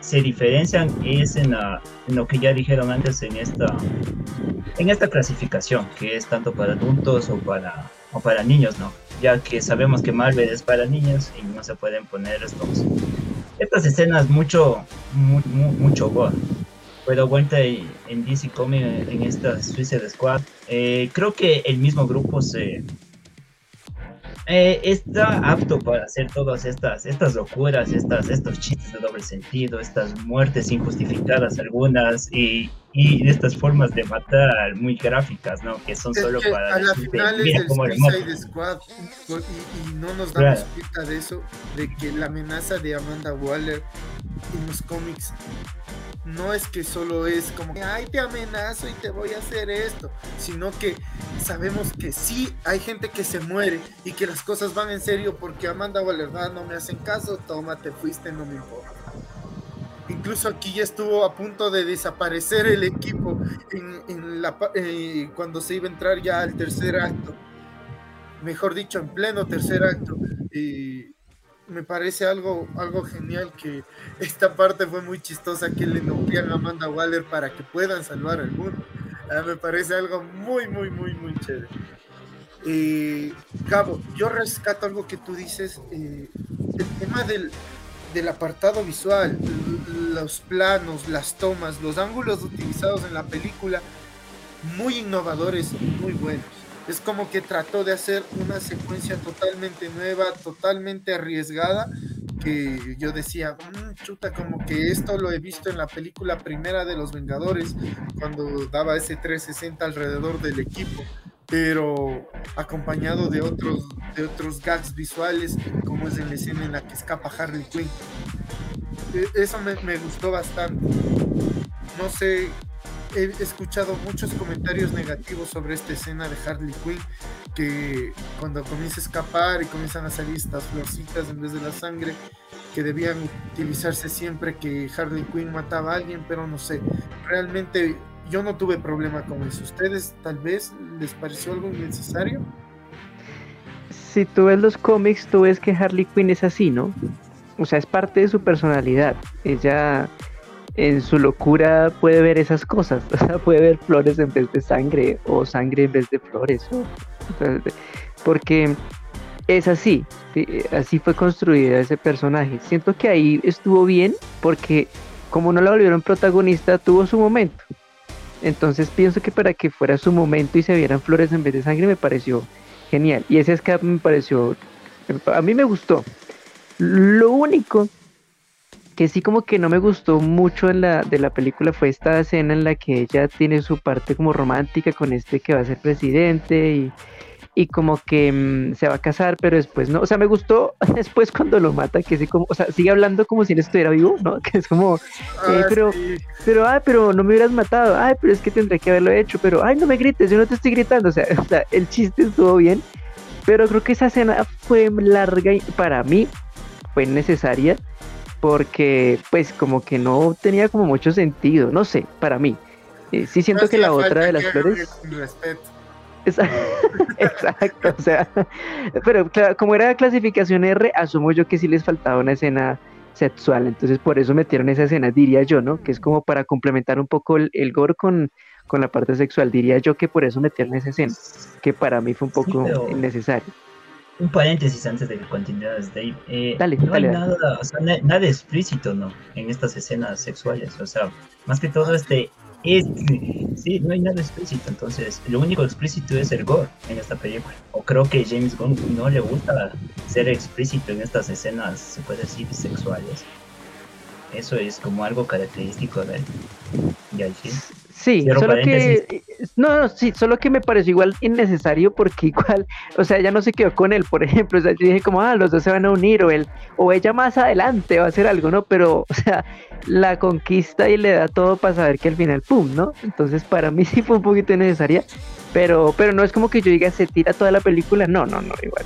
se diferencian es en, lo que ya dijeron antes en esta en esta clasificación que es tanto para adultos o para o para niños no ya que sabemos que Marvel es para niños y no se pueden poner estos estas escenas mucho mu- mu- mucho gore pero vuelta en DC Comics en esta Suicide Squad. Eh, creo que el mismo grupo se eh, está apto para hacer todas estas, estas locuras, estas, estos chistes de doble sentido, estas muertes injustificadas algunas y, y estas formas de matar muy gráficas, ¿no? Que son Es solo que para a decirte, del cómo lo matan". Suicide Squad y, y no nos damos Claro. cuenta de eso, de que la amenaza de Amanda Waller en los cómics no es que solo es como que, ay, te amenazo y te voy a hacer esto, sino que sabemos que sí hay gente que se muere y que las cosas van en serio porque Amanda Waller, "Ah, no me hacen caso, toma, te fuiste, no me importa. Incluso aquí ya estuvo a punto de desaparecer el equipo eh, cuando se iba a entrar ya al tercer acto. Mejor dicho, en pleno tercer acto. Y me parece algo, algo genial que esta parte fue muy chistosa que le noquean a Amanda Waller para que puedan salvar al mundo. Ah, me parece algo muy, muy, muy, muy chévere. Eh, Gabo, yo rescato algo que tú dices, eh, el tema del, del apartado visual, los planos, las tomas, los ángulos utilizados en la película, muy innovadores y muy buenos. Es como que trató de hacer una secuencia totalmente nueva, totalmente arriesgada, que yo decía, "Mm, chuta, como que esto lo he visto en la película primera de los Vengadores, cuando daba ese 360 alrededor del equipo, pero acompañado de otros, de otros gags visuales, como es en la escena en la que escapa Harley Quinn. E- Eso me, me gustó bastante. No sé, he escuchado muchos comentarios negativos sobre esta escena de Harley Quinn, que cuando comienza a escapar y comienzan a salir estas florcitas en vez de la sangre, que debían utilizarse siempre que Harley Quinn mataba a alguien, pero no sé, realmente yo no tuve problema con eso. ¿Ustedes tal vez les pareció algo innecesario? Si tú ves los cómics, tú ves que Harley Quinn es así, ¿no? O sea, es parte de su personalidad. Ella en su locura puede ver esas cosas, (laughs) o sea, puede ver flores en vez de sangre o sangre en vez de flores, porque es así, ¿sí? así fue construida ese personaje. Siento que ahí estuvo bien porque como no la volvieron protagonista, tuvo su momento. Entonces pienso que para que fuera su momento y se vieran flores en vez de sangre me pareció genial. Y ese escape me pareció, a mí me gustó. Lo único que sí como que no me gustó mucho en la, de la película fue esta escena en la que ella tiene su parte como romántica con este que va a ser presidente y, y como que mm, se va a casar, pero después no. O sea, me gustó (laughs) después cuando lo mata, que sí como, o sea, sigue hablando como si él estuviera vivo, ¿no? (laughs) Que es como, Ah, pero- sí. pero, ay, pero no me hubieras matado, ay, pero es que tendré que haberlo hecho, pero, ay, no me grites, yo no te estoy gritando, o sea, (laughs) o sea, el chiste estuvo bien, pero creo que esa escena fue larga y para mí fue necesaria porque, pues, como que no tenía como mucho sentido, no sé, para mí. Eh, sí siento No que la otra de las flores... respeto. (laughs) (laughs) Exacto, o sea, pero claro, como era clasificación R, asumo yo que sí les faltaba una escena sexual, entonces por eso metieron esa escena, diría yo, ¿no? Que es como para complementar un poco el, el gore con, con la parte sexual, diría yo que por eso metieron esa escena, que para mí fue un poco pero- innecesario. Un paréntesis antes de que continúes, Dave. Eh, Dale, no dale, hay dale. nada, o sea, na- nada explícito, ¿no? En estas escenas sexuales. O sea, más que todo este. Es- sí, no hay nada explícito. Entonces, lo único explícito es el gore en esta película. O creo que James Gunn no le gusta ser explícito en estas escenas, se puede decir, sexuales. Eso es como algo característico de él. Y al fin. Sí, solo que no, no, sí, solo que me pareció igual innecesario porque (laughs) igual, o sea, ella no se quedó con él, por ejemplo, o sea, yo dije como, ah, los dos se van a unir o él o ella más adelante va a hacer algo, ¿no? Pero, (laughs) o sea, la conquista y le da todo para saber que al final, pum, ¿no? Entonces, para mí sí fue un poquito innecesaria, pero, pero no es como que yo diga se tira toda la película, no, no, no, igual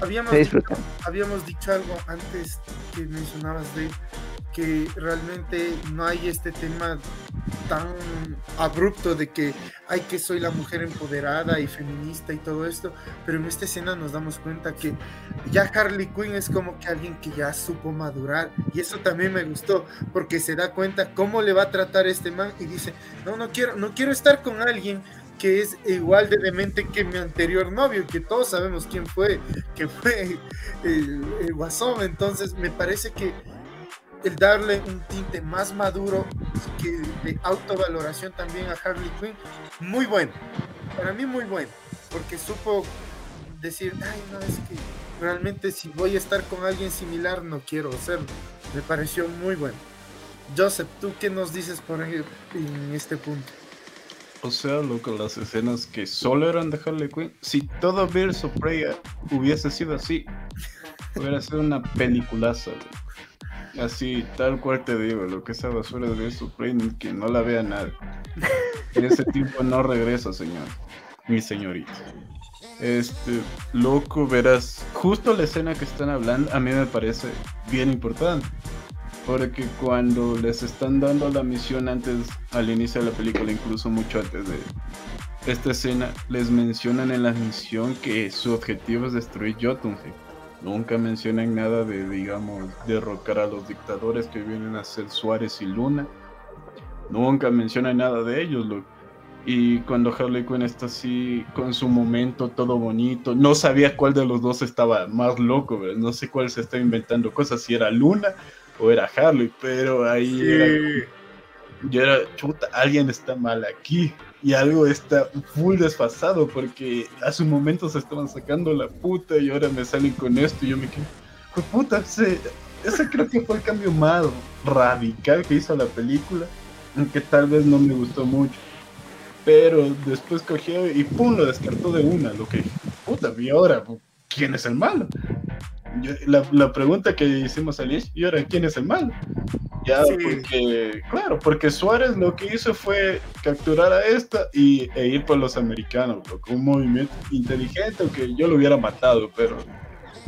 Habíamos se dicho, habíamos dicho algo antes que mencionabas de que realmente no hay este tema tan abrupto de que ay que soy la mujer empoderada y feminista y todo esto, pero en esta escena nos damos cuenta que ya Harley Quinn es como que alguien que ya supo madurar y eso también me gustó porque se da cuenta cómo le va a tratar este man y dice, "No, no quiero no quiero estar con alguien que es igual de demente que mi anterior novio, que todos sabemos quién fue, que fue el, el Guasón. Entonces, me parece que el darle un tinte más maduro que de autovaloración también a Harley Quinn, muy bueno. Para mí, muy bueno, porque supo decir, ay, no, es que realmente si voy a estar con alguien similar, no quiero hacerlo. Me pareció muy bueno. Joseph, ¿tú qué nos dices por ejemplo, en este punto? O sea, loco, las escenas que solo eran de Harley Quinn. Si todo Birds of Prey hubiese sido así, hubiera sido una peliculaza. Así, tal cual te digo, lo que esa basura de ni que no la vea nadie. Ese tipo no regresa, señor. Mi señorita. Este, loco, verás, justo la escena que están hablando a mí me parece bien importante. Porque cuando les están dando la misión antes, al inicio de la película, incluso mucho antes de esta escena, les mencionan en la misión que su objetivo es destruir Jotunheim. Nunca mencionan nada de, digamos, derrocar a los dictadores que vienen a ser Suárez y Luna. Nunca mencionan nada de ellos, loco. Y cuando Harley Quinn está así, con su momento todo bonito, no sabía cuál de los dos estaba más loco, ¿verdad? no sé cuál se está inventando cosas, si era Luna o era Harley, pero ahí era, yo era, chuta, alguien está mal aquí y algo está full desfasado porque a su momento se estaban sacando la puta y ahora me salen con esto y yo me quedo, pues puta, ese, ese creo que fue el cambio más radical que hizo la película, aunque tal vez no me gustó mucho. Pero después cogió y pum, lo descartó de una. Lo que, puta, y ahora, ¿quién es el malo? Yo- la, la pregunta que hicimos a Lish, ¿y ahora quién es el malo? Ya, Sí. porque, claro, porque Suárez lo que hizo fue capturar a esta y, e ir por los americanos, loco, un movimiento inteligente, aunque yo lo hubiera matado, pero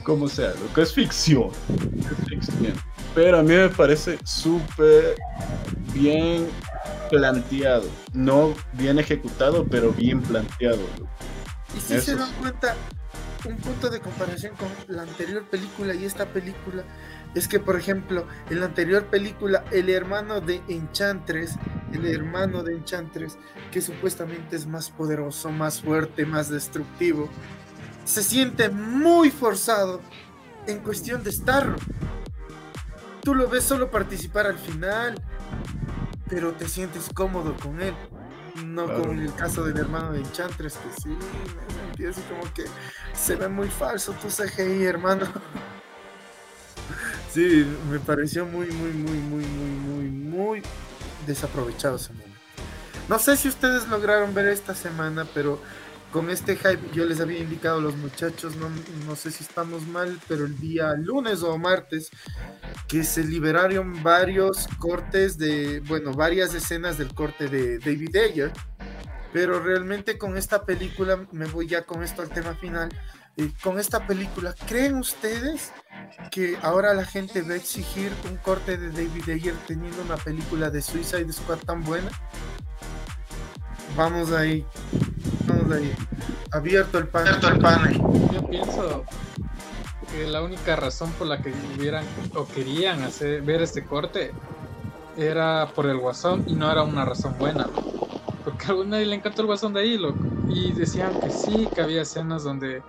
como sea, lo que es ficción, es ficción. Pero a mí me parece súper bien planteado, no bien ejecutado, pero bien planteado. loco. Y si Eso se dan cuenta, un punto de comparación con la anterior película y esta película es que, por ejemplo, en la anterior película, el hermano de Enchantress, el hermano de Enchantress, que supuestamente es más poderoso, más fuerte, más destructivo, se siente muy forzado en cuestión de estar. Tú lo ves solo participar al final, pero te sientes cómodo con él. No como en el caso del hermano de Enchantress, que sí, me sentí así como que se ve muy falso tu CGI, hermano. Sí, me pareció muy, muy, muy, muy, muy, muy, muy desaprovechado ese momento. No sé si ustedes lograron ver esta semana, pero con este hype yo les había indicado a los muchachos, no, no sé si estamos mal, pero el día lunes o martes, que se liberaron varios cortes de, bueno, varias escenas del corte de David Ayer. Pero realmente con esta película, me voy ya con esto al tema final, eh, con esta película, ¿creen ustedes que ahora la gente va a exigir un corte de David Ayer teniendo una película de Suicide Squad tan buena? Vamos ahí, Abierto el panel. Abierto el panel. Yo pienso que la única razón por la que hubieran o querían hacer ver este corte era por el guasón y no era una razón buena. Porque a nadie le encantó el guasón de ahí, loco. Y decían que sí, que había escenas donde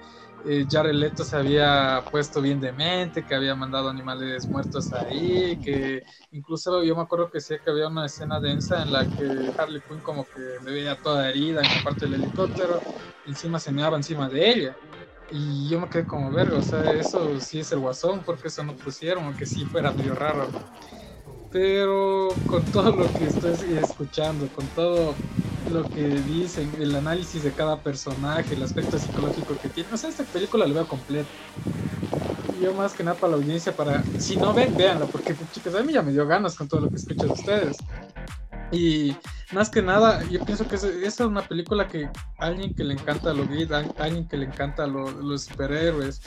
eh, Jared Leto se había puesto bien demente, que había mandado animales muertos ahí, que incluso yo me acuerdo que sí que había una escena densa en la que Harley Quinn como que le veía toda herida en la parte del helicóptero, encima se meaba encima de ella. Y yo me quedé como verga, o sea, eso sí es el guasón, porque eso no pusieron, aunque sí fuera medio raro. Pero con todo lo que estoy escuchando, con todo lo que dicen, el análisis de cada personaje, el aspecto psicológico que tiene. O sea, esta película la veo completa. Yo más que nada para la audiencia, para... Si no ven, véanla, porque chicas, a mí ya me dio ganas con todo lo que escucho de ustedes. Y más que nada, yo pienso que esa es una película que alguien que le encanta lo gay, alguien que le encanta los superhéroes,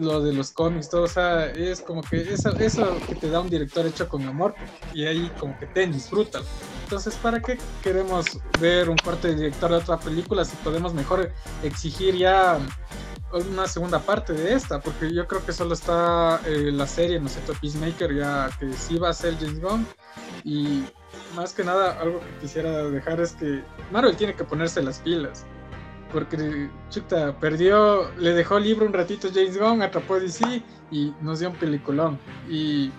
lo de los cómics, todo, o sea, es como que eso, eso que te da un director hecho con amor y ahí como que te disfruta. Entonces, ¿para qué queremos ver un corte de director de otra película si podemos mejor exigir ya una segunda parte de esta? Porque yo creo que solo está eh, la serie, ¿no sé, Peacemaker, ya que sí va a ser James Gunn y más que nada algo que quisiera dejar es que Marvel tiene que ponerse las pilas porque chuta, perdió, le dejó libre un ratito James Gunn, atrapó DC y nos dio un peliculón. Y,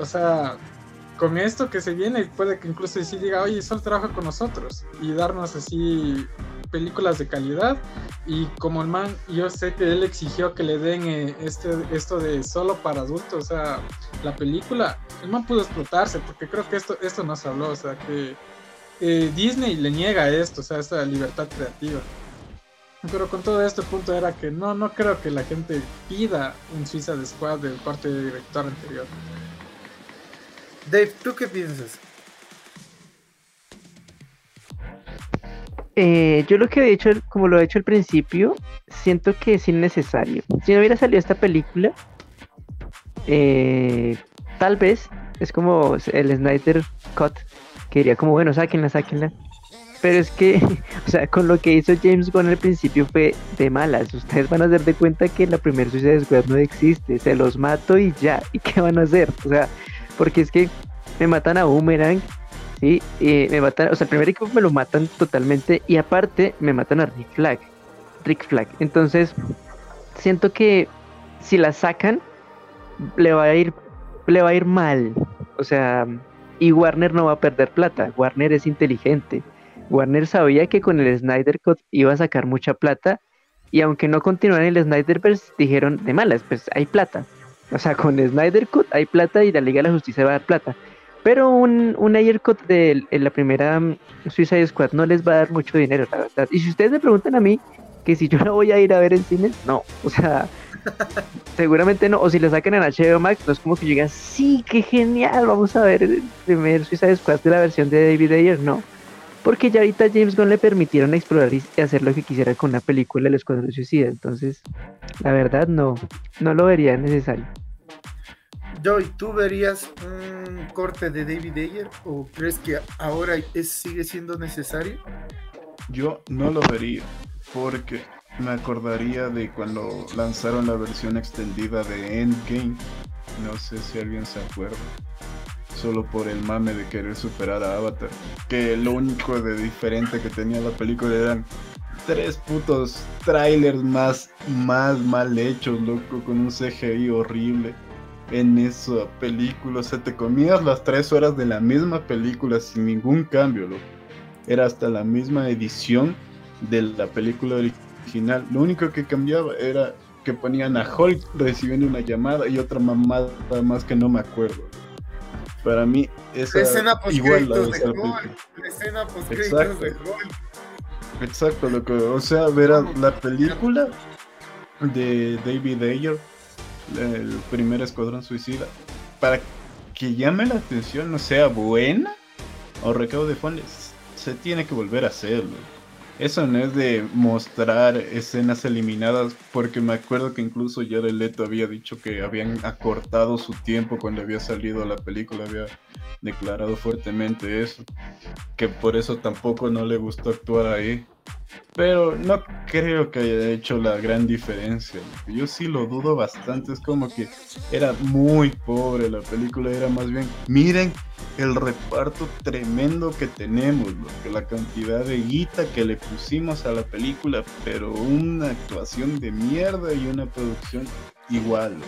o sea, con esto que se viene, puede que incluso DC diga, oye, solo trabaja con nosotros y darnos así películas de calidad. Y como el man, yo sé que él exigió que le den eh, este, esto de solo para adultos, o sea, la película, el man pudo explotarse, porque creo que esto, esto nos habló, o sea, que eh, Disney le niega esto, o sea, esta libertad creativa. Pero con todo este punto era que no, no creo que la gente pida un Suiza de Squad del parte de director anterior. Dave, ¿tú qué piensas? Eh, yo lo que he hecho, como lo he hecho al principio, siento que es innecesario. Si no hubiera salido esta película, eh, tal vez es como el Snyder Cut, que diría como, bueno, sáquenla, sáquenla. Pero es que, (laughs) o sea, con lo que hizo James Gunn al principio fue de malas. Ustedes van a hacer de cuenta que la primera Suicide Squad no existe. Se los mato y ya. (laughs) ¿Y qué van a hacer? O sea, porque es que me matan a Boomerang, ¿sí? Y me matan, o sea, el primer equipo me lo matan totalmente y aparte me matan a Rick Flag. Rick Flag. Entonces, siento que si la sacan, le va a ir, le va a ir mal. O sea, y Warner no va a perder plata. Warner es inteligente. Warner sabía que con el Snyder Cut iba a sacar mucha plata y aunque no continuaran el Snyderverse, dijeron de malas, pues hay plata. O sea, con el Snyder Cut hay plata y la Liga de la Justicia va a dar plata. Pero un, un Ayer Cut de la primera mm, Suicide Squad no les va a dar mucho dinero, la verdad. Y si ustedes me preguntan a mí que si yo (laughs) la voy a ir a ver en cine, no. O sea, (laughs) seguramente no. O si la sacan en HBO Max, no es como que yo sí, qué genial, vamos a ver el primer Suicide Squad de la versión de David Ayer, no. Porque ya ahorita James Gunn le permitieron explorar y hacer lo que quisiera con una película de los Escuadrón Suicida. Entonces, la verdad no, no lo vería necesario. Joy, ¿tú verías un corte de David Ayer o crees que ahora es, sigue siendo necesario? Yo no lo vería, porque me acordaría de cuando lanzaron la versión extendida de Endgame. No sé si alguien se acuerda. Solo por el mame de querer superar a Avatar. Que lo único de diferente que tenía la película eran tres putos trailers más, más mal hechos, loco, con un CGI horrible en esa película. O sea, te comías las tres horas de la misma película sin ningún cambio, loco. Era hasta la misma edición de la película original. Lo único que cambiaba era que ponían a Hulk recibiendo una llamada y otra mamada más que no me acuerdo. Para mí, esa escena igual la de Hulk. La escena post Exacto. de Hulk. Exacto, loco. O sea, ver a la película de David Ayer, el primer Escuadrón Suicida, para que llame la atención, no sea buena o recaude fondos, se tiene que volver a hacerlo. Eso no es de mostrar escenas eliminadas, porque me acuerdo que incluso Jared Leto había dicho que habían acortado su tiempo cuando había salido la película, había declarado fuertemente eso, que por eso tampoco no le gustó actuar ahí. Pero no creo que haya hecho la gran diferencia. Yo sí lo dudo bastante. Es como que era muy pobre la película. Era más bien, miren el reparto tremendo que tenemos. La cantidad de guita que le pusimos a la película. Pero una actuación de mierda y una producción igual.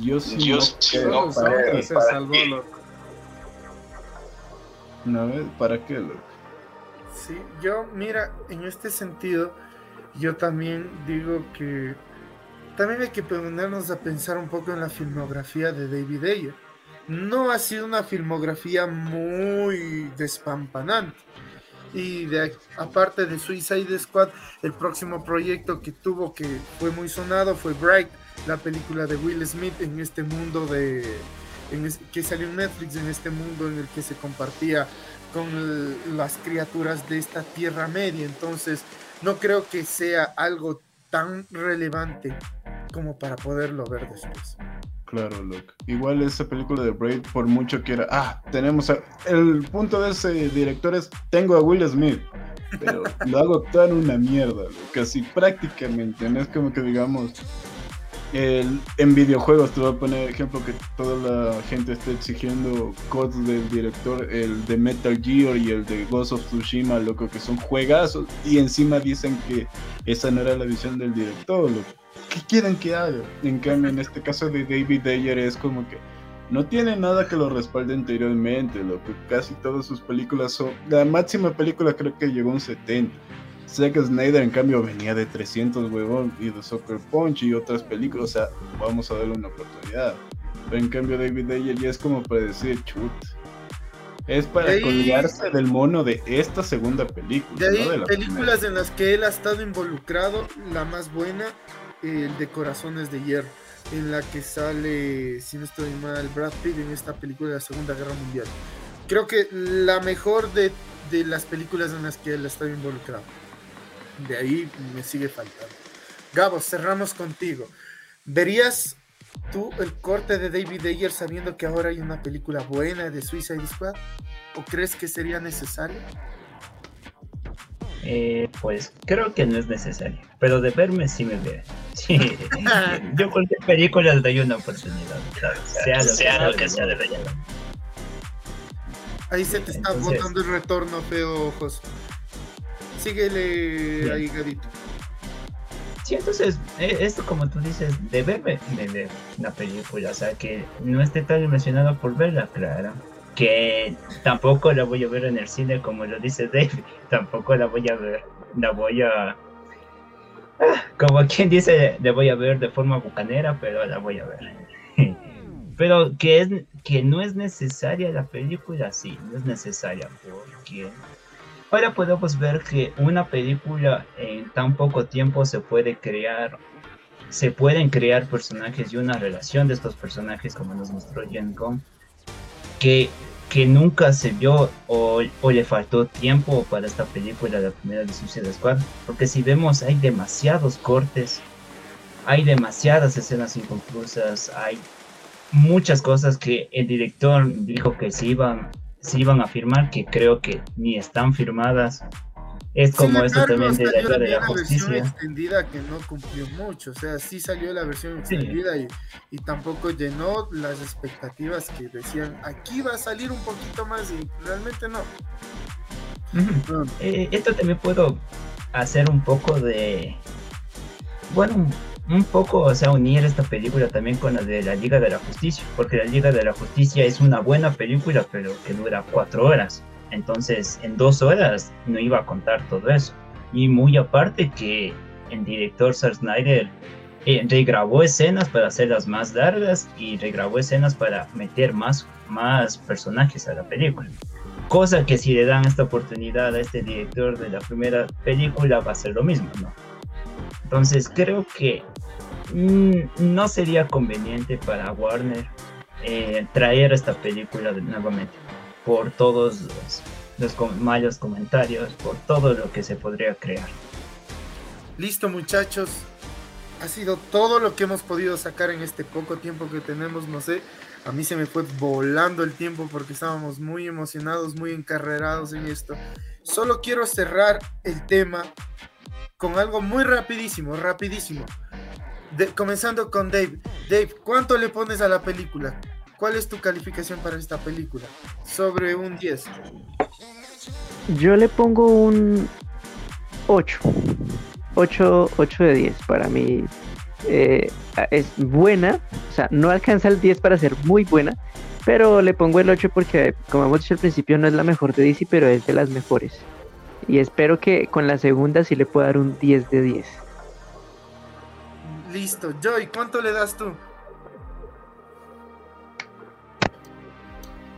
Yo sí Yo no sí creo no para qué. se para salvó, qué. loco. ¿No ves? ¿Para qué? loco? Sí, yo, mira, en este sentido, yo también digo que también hay que ponernos a pensar un poco en la filmografía de David Ayer. No ha sido una filmografía muy despampanante. Y aparte de Suicide Squad, el próximo proyecto que tuvo que fue muy sonado fue Bright, la película de Will Smith en este mundo de que salió en Netflix en este mundo en el que se compartía con las criaturas de esta Tierra Media. Entonces, no creo que sea algo tan relevante como para poderlo ver después. Claro, loco. Igual esa película de Brave, por mucho que era, ah, tenemos a- el punto de ese director es, tengo a Will Smith, pero (laughs) lo hago tan una mierda, loco, casi prácticamente, no es como que digamos, el- en videojuegos te voy a poner ejemplo que toda la gente está exigiendo codes del director, el de Metal Gear y el de Ghost of Tsushima, loco, que son juegazos, y encima dicen que esa no era la visión del director, loco. ¿Qué quieren que haga? En cambio, en este caso de David Ayer es como que no tiene nada que lo respalde anteriormente, lo que casi todas sus películas son... La máxima película creo que llegó a un 70. Zack Snyder en cambio venía de 300 huevón y de Soccer Punch y otras películas, o sea, vamos a darle una oportunidad. Pero en cambio David Ayer ya es como para decir, chut. Es para De ahí- colgarse del mono de esta segunda película. De ahí, no de la películas primera. en las que él ha estado involucrado, la más buena, el de Corazones de Hierro, en la que sale, si no estoy mal, Brad Pitt en esta película de la Segunda Guerra Mundial. Creo que la mejor de, de las películas en las que él estado involucrado. De ahí me sigue faltando. Gabo, cerramos contigo. ¿Verías tú el corte de David Ayer sabiendo que ahora hay una película buena de Suicide Squad? ¿O crees que sería necesario? Eh, pues creo que no es necesario, pero de verme sí me ve. Sí. (laughs) Yo cualquier película le doy una oportunidad, claro, sea lo Sea lo que sea de de verdad. Ahí se te está Entonces- botando el retorno, feo ojos. Síguele Bien. ahí, Gadito. Sí, entonces, eh, esto como tú dices, de verme, me ve una película, o sea, que no esté tan emocionado por verla, claro. Que tampoco la voy a ver en el cine, como lo dice David, (laughs) tampoco la voy a ver, la voy a... ah, Como quien dice, la voy a ver de forma bucanera, pero la voy a ver. (laughs) Pero que, es, que no es necesaria la película, sí, no es necesaria, porque Ahora podemos ver que una película en tan poco tiempo se puede crear, se pueden crear personajes y una relación de estos personajes como nos mostró Jen Gong, que, que nunca se vio o, le faltó tiempo para esta película, la primera de Suicide Squad, porque si vemos hay demasiados cortes, hay demasiadas escenas inconclusas, hay muchas cosas que el director dijo que se iban se iban a firmar, que creo que ni están firmadas. Es como embargo, también de la Liga de la una versión Justicia. extendida que no cumplió mucho. O sea, sí salió la versión Sí. extendida y, y tampoco llenó las expectativas que decían, aquí va a salir un poquito más y realmente no. Eh, esto también puedo hacer un poco de. Bueno, un- un poco, o sea, unir esta película también con la de la Liga de la Justicia, porque la Liga de la Justicia es una buena película, pero que dura cuatro horas. Entonces, en dos horas no iba a contar todo eso. Y muy aparte que el director Zack Snyder eh, regrabó escenas para hacerlas más largas y regrabó escenas para meter más, más personajes a la película. Cosa que si le dan esta oportunidad a este director de la primera película va a ser lo mismo, ¿no? Entonces creo que mm, no sería conveniente para Warner eh, traer esta película nuevamente por todos los, los com- malos comentarios, por todo lo que se podría crear. Listo muchachos, ha sido todo lo que hemos podido sacar en este poco tiempo que tenemos, no sé, a mí se me fue volando el tiempo porque estábamos muy emocionados, muy encarrerados en esto. Solo quiero cerrar el tema con algo muy rapidísimo, rapidísimo. De- comenzando con Dave. Dave, ¿cuánto le pones a la película? ¿Cuál es tu calificación para esta película? Sobre un 10. Yo le pongo un 8. 8, 8 de 10. Para mí eh, es buena. O sea, no alcanza el 10 para ser muy buena. Pero le pongo el 8 porque, como hemos dicho al principio, no es la mejor de DC, pero es de las mejores. Y espero que con la segunda sí le pueda dar un 10 de 10. Listo. Joy, ¿cuánto le das tú?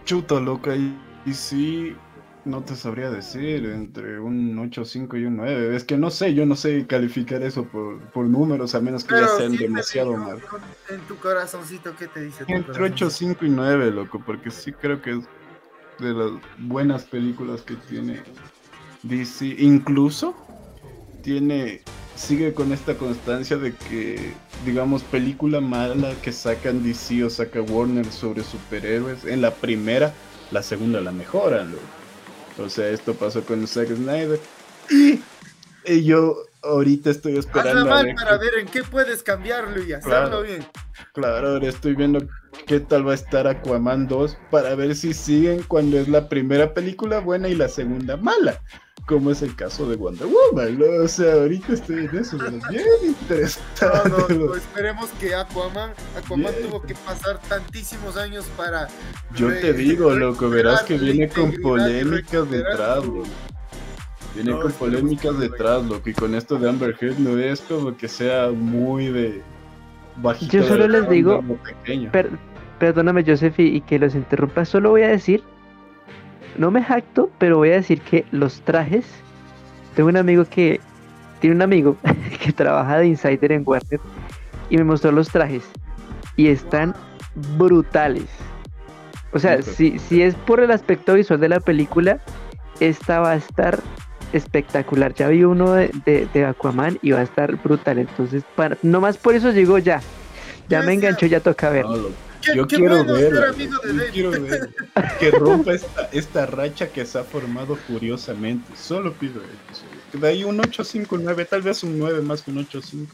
Chuta, loca, y, y sí, no te sabría decir, entre un 8.5 y un 9. Es que no sé, yo no sé calificar eso por, por números, a menos que ya sean sí demasiado digo, mal. En tu corazoncito, ¿qué te dice? Entre corazoncito? 8.5 y 9, loco, porque sí creo que es de las buenas películas que tiene DC. Incluso tiene, sigue con esta constancia de que, digamos, película mala que sacan DC o saca Warner sobre superhéroes, en la primera, la segunda la mejoran, loco. O sea, esto pasó con Zack Snyder. Y, y yo ahorita estoy esperando Hazla a mal ver para ver en qué puedes cambiarlo y hacerlo Claro. bien. Claro, ahora estoy viendo qué tal va a estar Aquaman 2 para ver si siguen cuando es la primera película buena y la segunda mala, como es el caso de Wonder Woman. ¿no? O sea, ahorita estoy en eso, pero bien (laughs) interesante. no, ¿no? no, esperemos que Aquaman, Aquaman Bien. tuvo que pasar tantísimos años para. Yo te digo, loco, verás que viene con polémicas detrás, loco. Viene No, con polémicas detrás, loco, y con esto de Amber Heard no es como que sea muy de bajito. Yo solo de les digo. Per- perdóname, Joseph, y, y que los interrumpa. Solo voy a decir, no me jacto, pero voy a decir que los trajes. Tengo un amigo que tiene un amigo (laughs) que trabaja de insider en Warner y me mostró los trajes y están brutales. O sea, si, si es por el aspecto visual de la película, esta va a estar espectacular. Ya vi uno de, de- de Aquaman y va a estar brutal. Entonces, para, nomás por eso llegó ya. Ya me enganchó, ya toca ver. Qué, Yo qué quiero bueno ver, ser amigo de yo Dave. quiero ver que rompa esta, esta racha que se ha formado furiosamente. Solo pido eso. De ahí un 8-5-9, tal vez un 9 más que un 8-5. Sí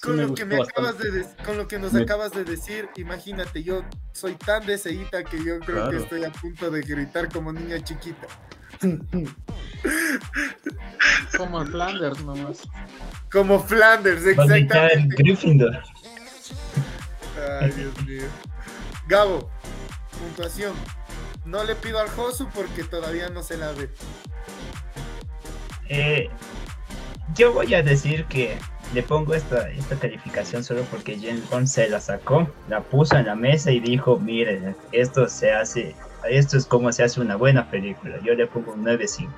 Con lo que me acabas de con lo que nos Me- acabas de decir, imagínate, yo soy tan deseíta que yo creo que estoy a punto de gritar como niña chiquita. Como el Flanders nomás. Como Flanders, exactamente. Gryffindor. Ay, Dios mío. Gabo, puntuación. No le pido al Josu porque todavía no se la ve. Eh, yo voy a decir que le pongo esta, esta calificación solo porque James Bond se la sacó, la puso en la mesa y dijo, miren, esto se hace, esto es como se hace una buena película. Yo le pongo un 9.5.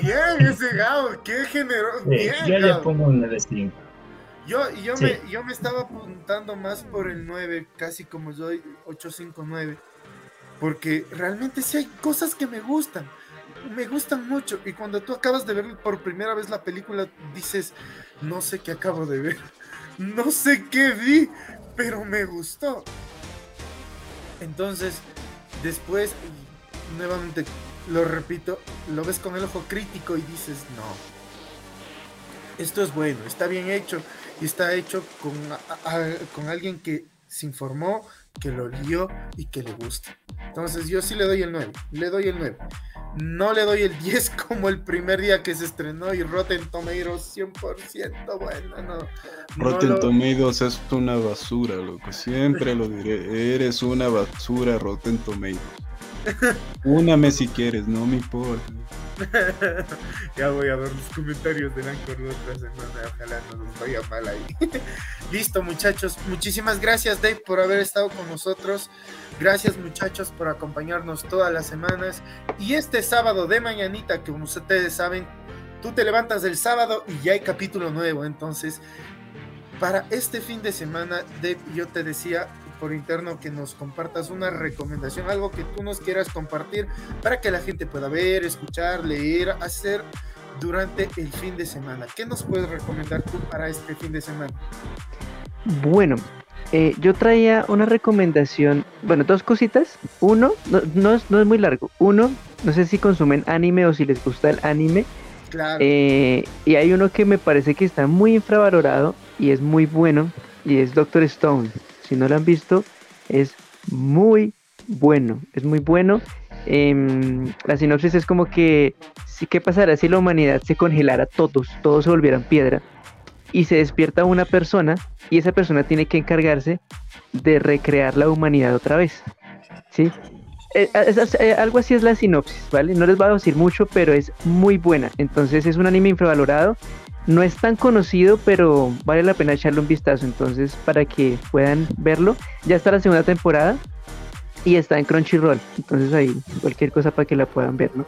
Bien, ese Gabo, qué generoso. Sí, yo le pongo un 9.5. Yo, yo, Sí. me, yo me estaba apuntando más por el 9, casi como yo, 859, porque realmente sí hay cosas que me gustan, me gustan mucho, y cuando tú acabas de ver por primera vez la película, dices, no sé qué acabo de ver, (laughs) no sé qué vi, pero me gustó. Entonces, después, nuevamente, lo repito, lo ves con el ojo crítico y dices, no, esto es bueno, está bien hecho y está hecho con, con alguien que se informó, que lo lió y que le gusta. Entonces yo sí le doy el 9, le doy el 9. No le doy el 10 (laughs) como el primer día que se estrenó y Rotten Tomatoes 100% bueno, no. Rotten Tomatoes es una basura, loco, siempre lo diré, eres una basura Rotten Tomatoes. Úname si quieres, no me importa. (laughs) ya voy a ver los comentarios del Anchor otra semana. Ojalá no nos vaya mal ahí. (laughs) Listo, muchachos. Muchísimas gracias, Dave, por haber estado con nosotros. Gracias, muchachos, por acompañarnos todas las semanas. Y este sábado de mañanita, que como ustedes saben, tú te levantas el sábado y ya hay capítulo nuevo. Entonces, para este fin de semana, Dave, yo te decía, por interno que nos compartas una recomendación, algo que tú nos quieras compartir para que la gente pueda ver, escuchar, leer, hacer durante el fin de semana. ¿Qué nos puedes recomendar tú para este fin de semana? Bueno, eh, yo traía una recomendación, bueno, dos cositas. Uno, no, es, muy largo. Uno, no sé si consumen anime o si les gusta el anime. Claro. Eh, y hay uno que me parece que está muy infravalorado y es muy bueno y es Doctor Stone. Si no lo han visto, es muy bueno, es muy bueno. Em, la sinopsis es como que, ¿qué pasará si la humanidad se congelara todos, todos se volvieran piedra? Y se despierta una persona y esa persona tiene que encargarse de recrear la humanidad otra vez. ¿Sí? Eh, eh, algo así es la sinopsis, ¿vale? No les voy a decir mucho, pero es muy buena. Entonces es un anime infravalorado no es tan conocido, pero vale la pena echarle un vistazo. Entonces, para que puedan verlo, ya está la segunda temporada y está en Crunchyroll. Entonces, ahí cualquier cosa para que la puedan ver, ¿no?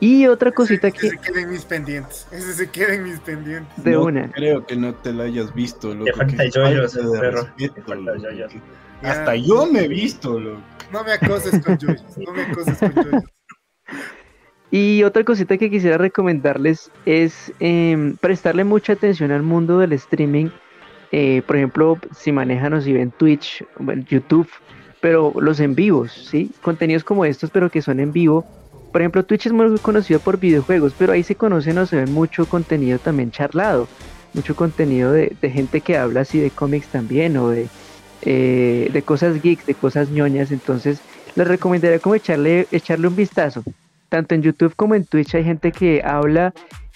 Y otra cosita que. Ese se queden mis pendientes. Ese se queden mis pendientes. De una. Creo que no te la hayas visto, loco. falta perro. Hasta yo me he visto, loco. No me acoses con yoyos. No me acoses con yoyos. (laughs) Y otra cosita que quisiera recomendarles es em, prestarle mucha atención al mundo del streaming. Eh, por ejemplo, si manejan o si ven Twitch, bueno, YouTube, pero los en vivos, ¿sí? Contenidos como estos, pero que son en vivo. Por ejemplo, Twitch es muy conocido por videojuegos, pero ahí se conocen o se ven mucho contenido también charlado. Mucho contenido de, gente que habla así de cómics también o de, eh, de cosas geeks, de cosas ñoñas. Entonces, les recomendaría como echarle, echarle un vistazo tanto en YouTube como en Twitch hay gente que habla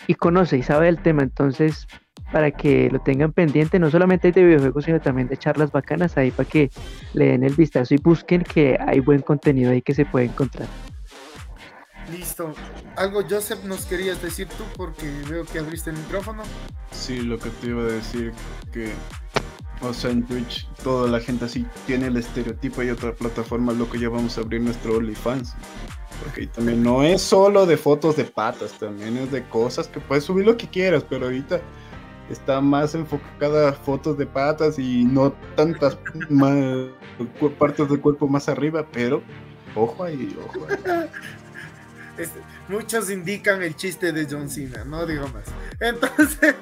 y conoce y sabe del tema, entonces para que lo tengan pendiente, no solamente de videojuegos, sino también de charlas bacanas ahí para que le den el vistazo y busquen que hay buen contenido ahí que se puede encontrar. Listo. Algo, Joseph, nos querías decir tú porque veo que abriste el micrófono. Sí, lo que te iba a decir que, o sea, en Twitch toda la gente así tiene el estereotipo y otra plataforma, lo que ya vamos a abrir nuestro OnlyFans. Porque también no es solo de fotos de patas, también es de cosas que puedes subir lo que quieras, pero ahorita está más enfocada a fotos de patas y no tantas (laughs) más, partes del cuerpo más arriba, pero ojo ahí, ojo ahí. (laughs) muchos indican el chiste de John Cena, no digo más. Entonces,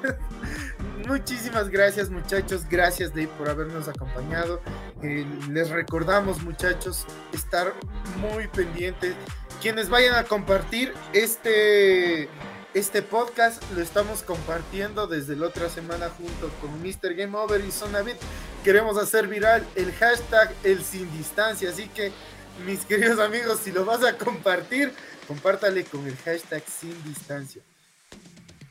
(laughs) muchísimas gracias muchachos, gracias Dave por habernos acompañado. Eh, les recordamos muchachos estar muy pendientes quienes vayan a compartir este, este podcast, lo estamos compartiendo desde la otra semana junto con Mr. Game Over y Sonavit. Queremos hacer viral el hashtag el sin distancia, así que mis queridos amigos, si lo vas a compartir, compártale con el hashtag sin distancia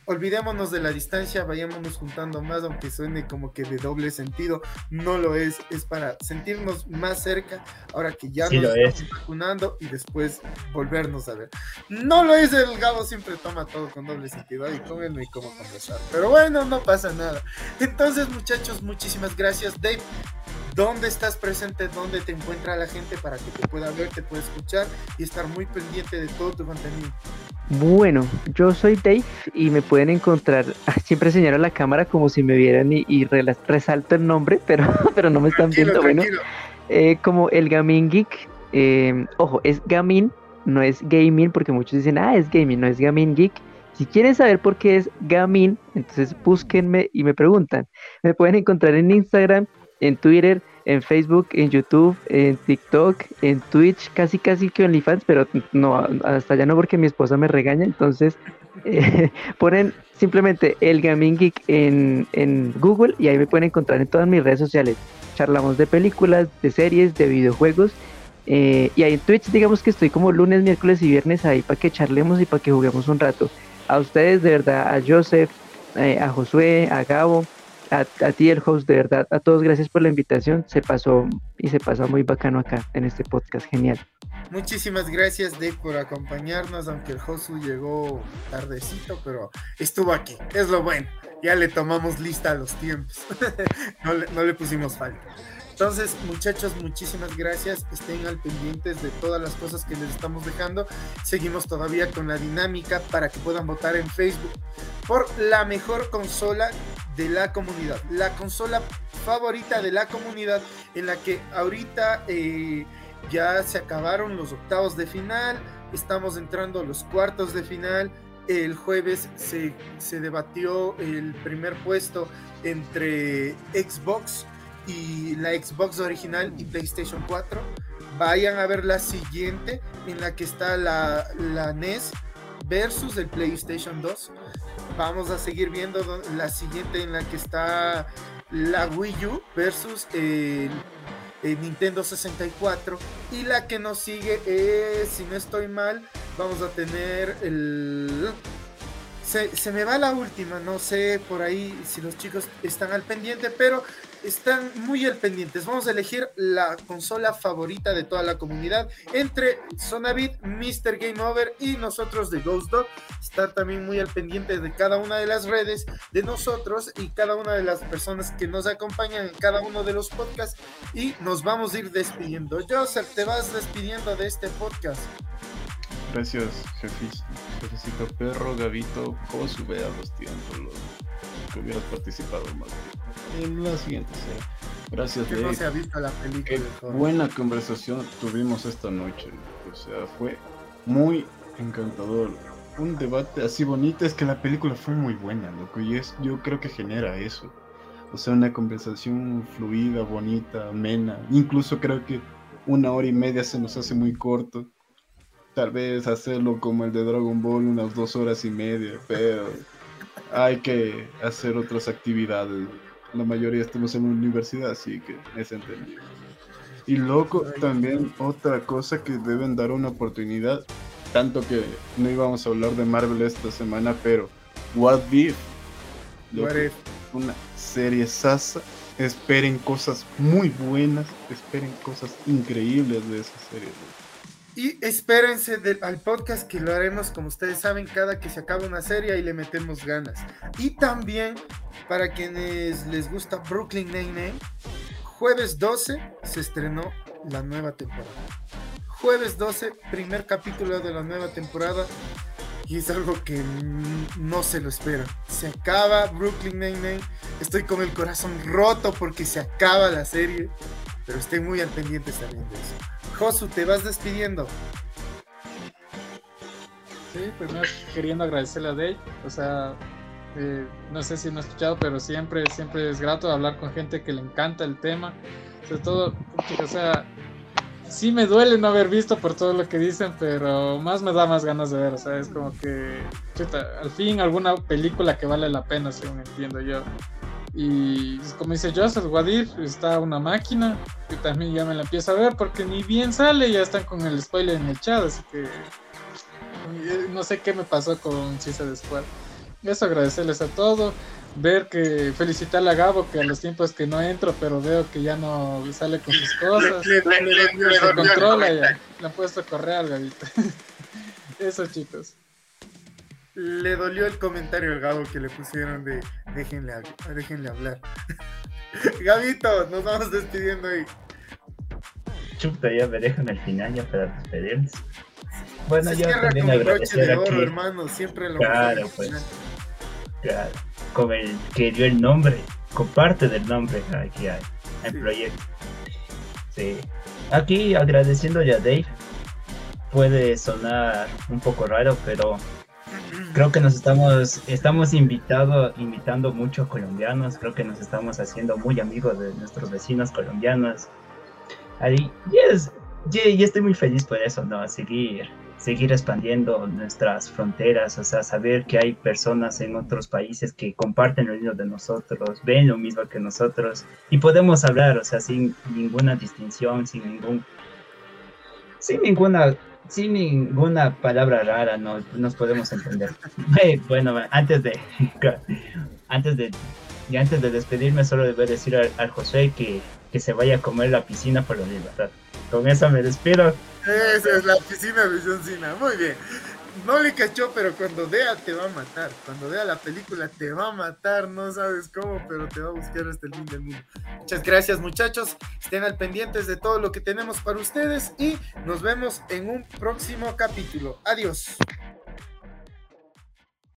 olvidémonos de la distancia, vayámonos juntando más, aunque suene como que de doble sentido, no lo es, es para sentirnos más cerca, ahora que ya nos estamos vacunando y después volvernos a ver. No lo es, el Gabo siempre toma todo con doble sentido, y cómenme y cómo conversar, pero bueno, no pasa nada. Entonces, muchachos, muchísimas gracias, Dave. ¿Dónde estás presente? ¿Dónde te encuentra la gente para que te pueda ver, te pueda escuchar y estar muy pendiente de todo tu contenido? Bueno, yo soy Dave y me pueden encontrar, (laughs) siempre señalo la cámara como si me vieran y, resalto el nombre, (laughs) pero, pero no me están viendo. Bueno, eh, como el Gamin Geek, em, ojo, es Gamin, no es gaming, porque muchos dicen, ah, es gaming, no es Gamin Geek. Si quieren saber por qué es Gamin, entonces búsquenme y me preguntan. Me pueden encontrar en Instagram en Twitter, en Facebook, en YouTube, en TikTok, en Twitch, casi casi que OnlyFans, pero no, hasta ya no porque mi esposa me regaña, entonces (laughs) ponen simplemente el Gaming Geek en, en Google y ahí me pueden encontrar en todas mis redes sociales. Charlamos de películas, de series, de videojuegos. eh, y ahí en Twitch digamos que estoy como lunes, miércoles y viernes ahí para que charlemos y para que juguemos un rato. A ustedes de verdad, a Joseph, eh, a Josué, a Gabo, a, a ti el host, de verdad, a todos gracias por la invitación. Se pasó y se pasó muy bacano acá en este podcast, genial. Muchísimas gracias, Dave, por acompañarnos, aunque el Josu llegó tardecito, pero estuvo aquí. Es lo bueno. Ya le tomamos lista a los tiempos. (laughs) no, le, no le pusimos falta. Entonces, muchachos, muchísimas gracias. Estén al pendientes de todas las cosas que les estamos dejando. Seguimos todavía con la dinámica para que puedan votar en Facebook por la mejor consola de la comunidad. La consola favorita de la comunidad en la que ahorita eh, ya se acabaron los octavos de final. Estamos entrando a los cuartos de final. El jueves se, se debatió el primer puesto entre Xbox y la Xbox original y PlayStation 4. Vayan a ver la siguiente en la que está la, la NES versus el PlayStation 2. Vamos a seguir viendo do- la siguiente en la que está la Wii U versus el, el Nintendo 64. Y la que nos sigue es, si no estoy mal, vamos a tener el... Se, se me va la última, no sé por ahí si los chicos están al pendiente, pero están muy al pendientes. Vamos a elegir la consola favorita de toda la comunidad entre Sonabit, Mr. Game Over y nosotros de Ghost Dog. Estar también muy al pendiente de cada una de las redes de nosotros y cada una de las personas que nos acompañan en cada uno de los podcasts. Y nos vamos a ir despidiendo. Joseph, te vas despidiendo de este podcast. Gracias, jefis- jefecito perro, Gavito, Josu, vea los tiempos, que hubieras participado más. En la siguiente serie. Gracias, Que no se ha visto la película. Qué buena conversación tuvimos esta noche. O sea, fue muy encantador. Un debate así bonito. Es que la película fue muy buena, loco. Y es, yo creo que genera eso. O sea, una conversación fluida, bonita, amena. Incluso creo que una hora y media se nos hace muy corto. Tal vez hacerlo como el de Dragon Ball, unas dos horas y media. Pero (laughs) hay que hacer otras actividades. La mayoría estamos en la universidad, así que es entendido. Y loco, también otra cosa que deben dar una oportunidad, tanto que no íbamos a hablar de Marvel esta semana, pero What If, loco, What if? una serie sasa, esperen cosas muy buenas, esperen cosas increíbles de esa serie. loco. Y espérense al podcast que lo haremos, como ustedes saben, cada que se acaba una serie y le metemos ganas. Y también, para quienes les gusta Brooklyn Nine-Nine, jueves 12 se estrenó la nueva temporada. Jueves 12, primer capítulo de la nueva temporada. Y es algo que no se lo espera. Se acaba Brooklyn Nine-Nine. Estoy con el corazón roto porque se acaba la serie. Pero estoy muy al pendiente también de eso. Josu, te vas despidiendo. Sí, primero queriendo agradecerle a Dave, o sea, eh, no sé si me ha escuchado, pero siempre, siempre es grato hablar con gente que le encanta el tema, sobre todo, pucha, o sea, sí me duele no haber visto por todo lo que dicen, pero más me da más ganas de ver, o sea, es como que, chuta, al fin alguna película que vale la pena, según entiendo yo. Y como dice Joseph, Wadir está una máquina que también ya me la empiezo a ver porque ni bien sale, ya están con el spoiler en el chat, así que eh, no sé qué me pasó con Suicide Squad. Eso agradecerles a todos. Ver que felicitarle a Gabo que a los tiempos que no entro, pero veo que ya no sale con sus cosas. Le- le- Se controla ya. Le han puesto a correr al Gabito. (laughs) Eso chicos. Le dolió el comentario al Gabo que le pusieron de déjenle, déjenle hablar. (laughs) Gabito, nos vamos despidiendo ahí. Chuta, ya me dejan al final ya para despedirnos. Bueno, Se yo también con agradecer de oro, aquí, hermano. Siempre lo Claro, pues. claro, con el que dio el nombre, con parte del nombre aquí hay, al Sí. proyecto. Sí. Aquí agradeciendo ya a Dave. Puede sonar un poco raro, pero creo que nos estamos, estamos invitado, invitando mucho colombianos, creo que nos estamos haciendo muy amigos de nuestros vecinos colombianos. Y, es, y, estoy muy feliz por eso, ¿no? Seguir, seguir expandiendo nuestras fronteras, o sea, saber que hay personas en otros países que comparten lo mismo de nosotros, ven lo mismo que nosotros, y podemos hablar, o sea, sin ninguna distinción, sin ningún, sin ninguna sin ninguna palabra rara no, nos podemos entender. bueno, antes de (laughs) antes de y antes de despedirme solo debo decir al, José que, que, se vaya a comer la piscina por la libertad. Con eso me despido. Esa es la piscina de. Muy bien no le cachó, pero cuando vea te va a matar. Cuando vea la película te va a matar, no sabes cómo, pero te va a buscar hasta el fin del mundo. Muchas gracias muchachos, estén al pendientes de todo lo que tenemos para ustedes y nos vemos en un próximo capítulo. Adiós.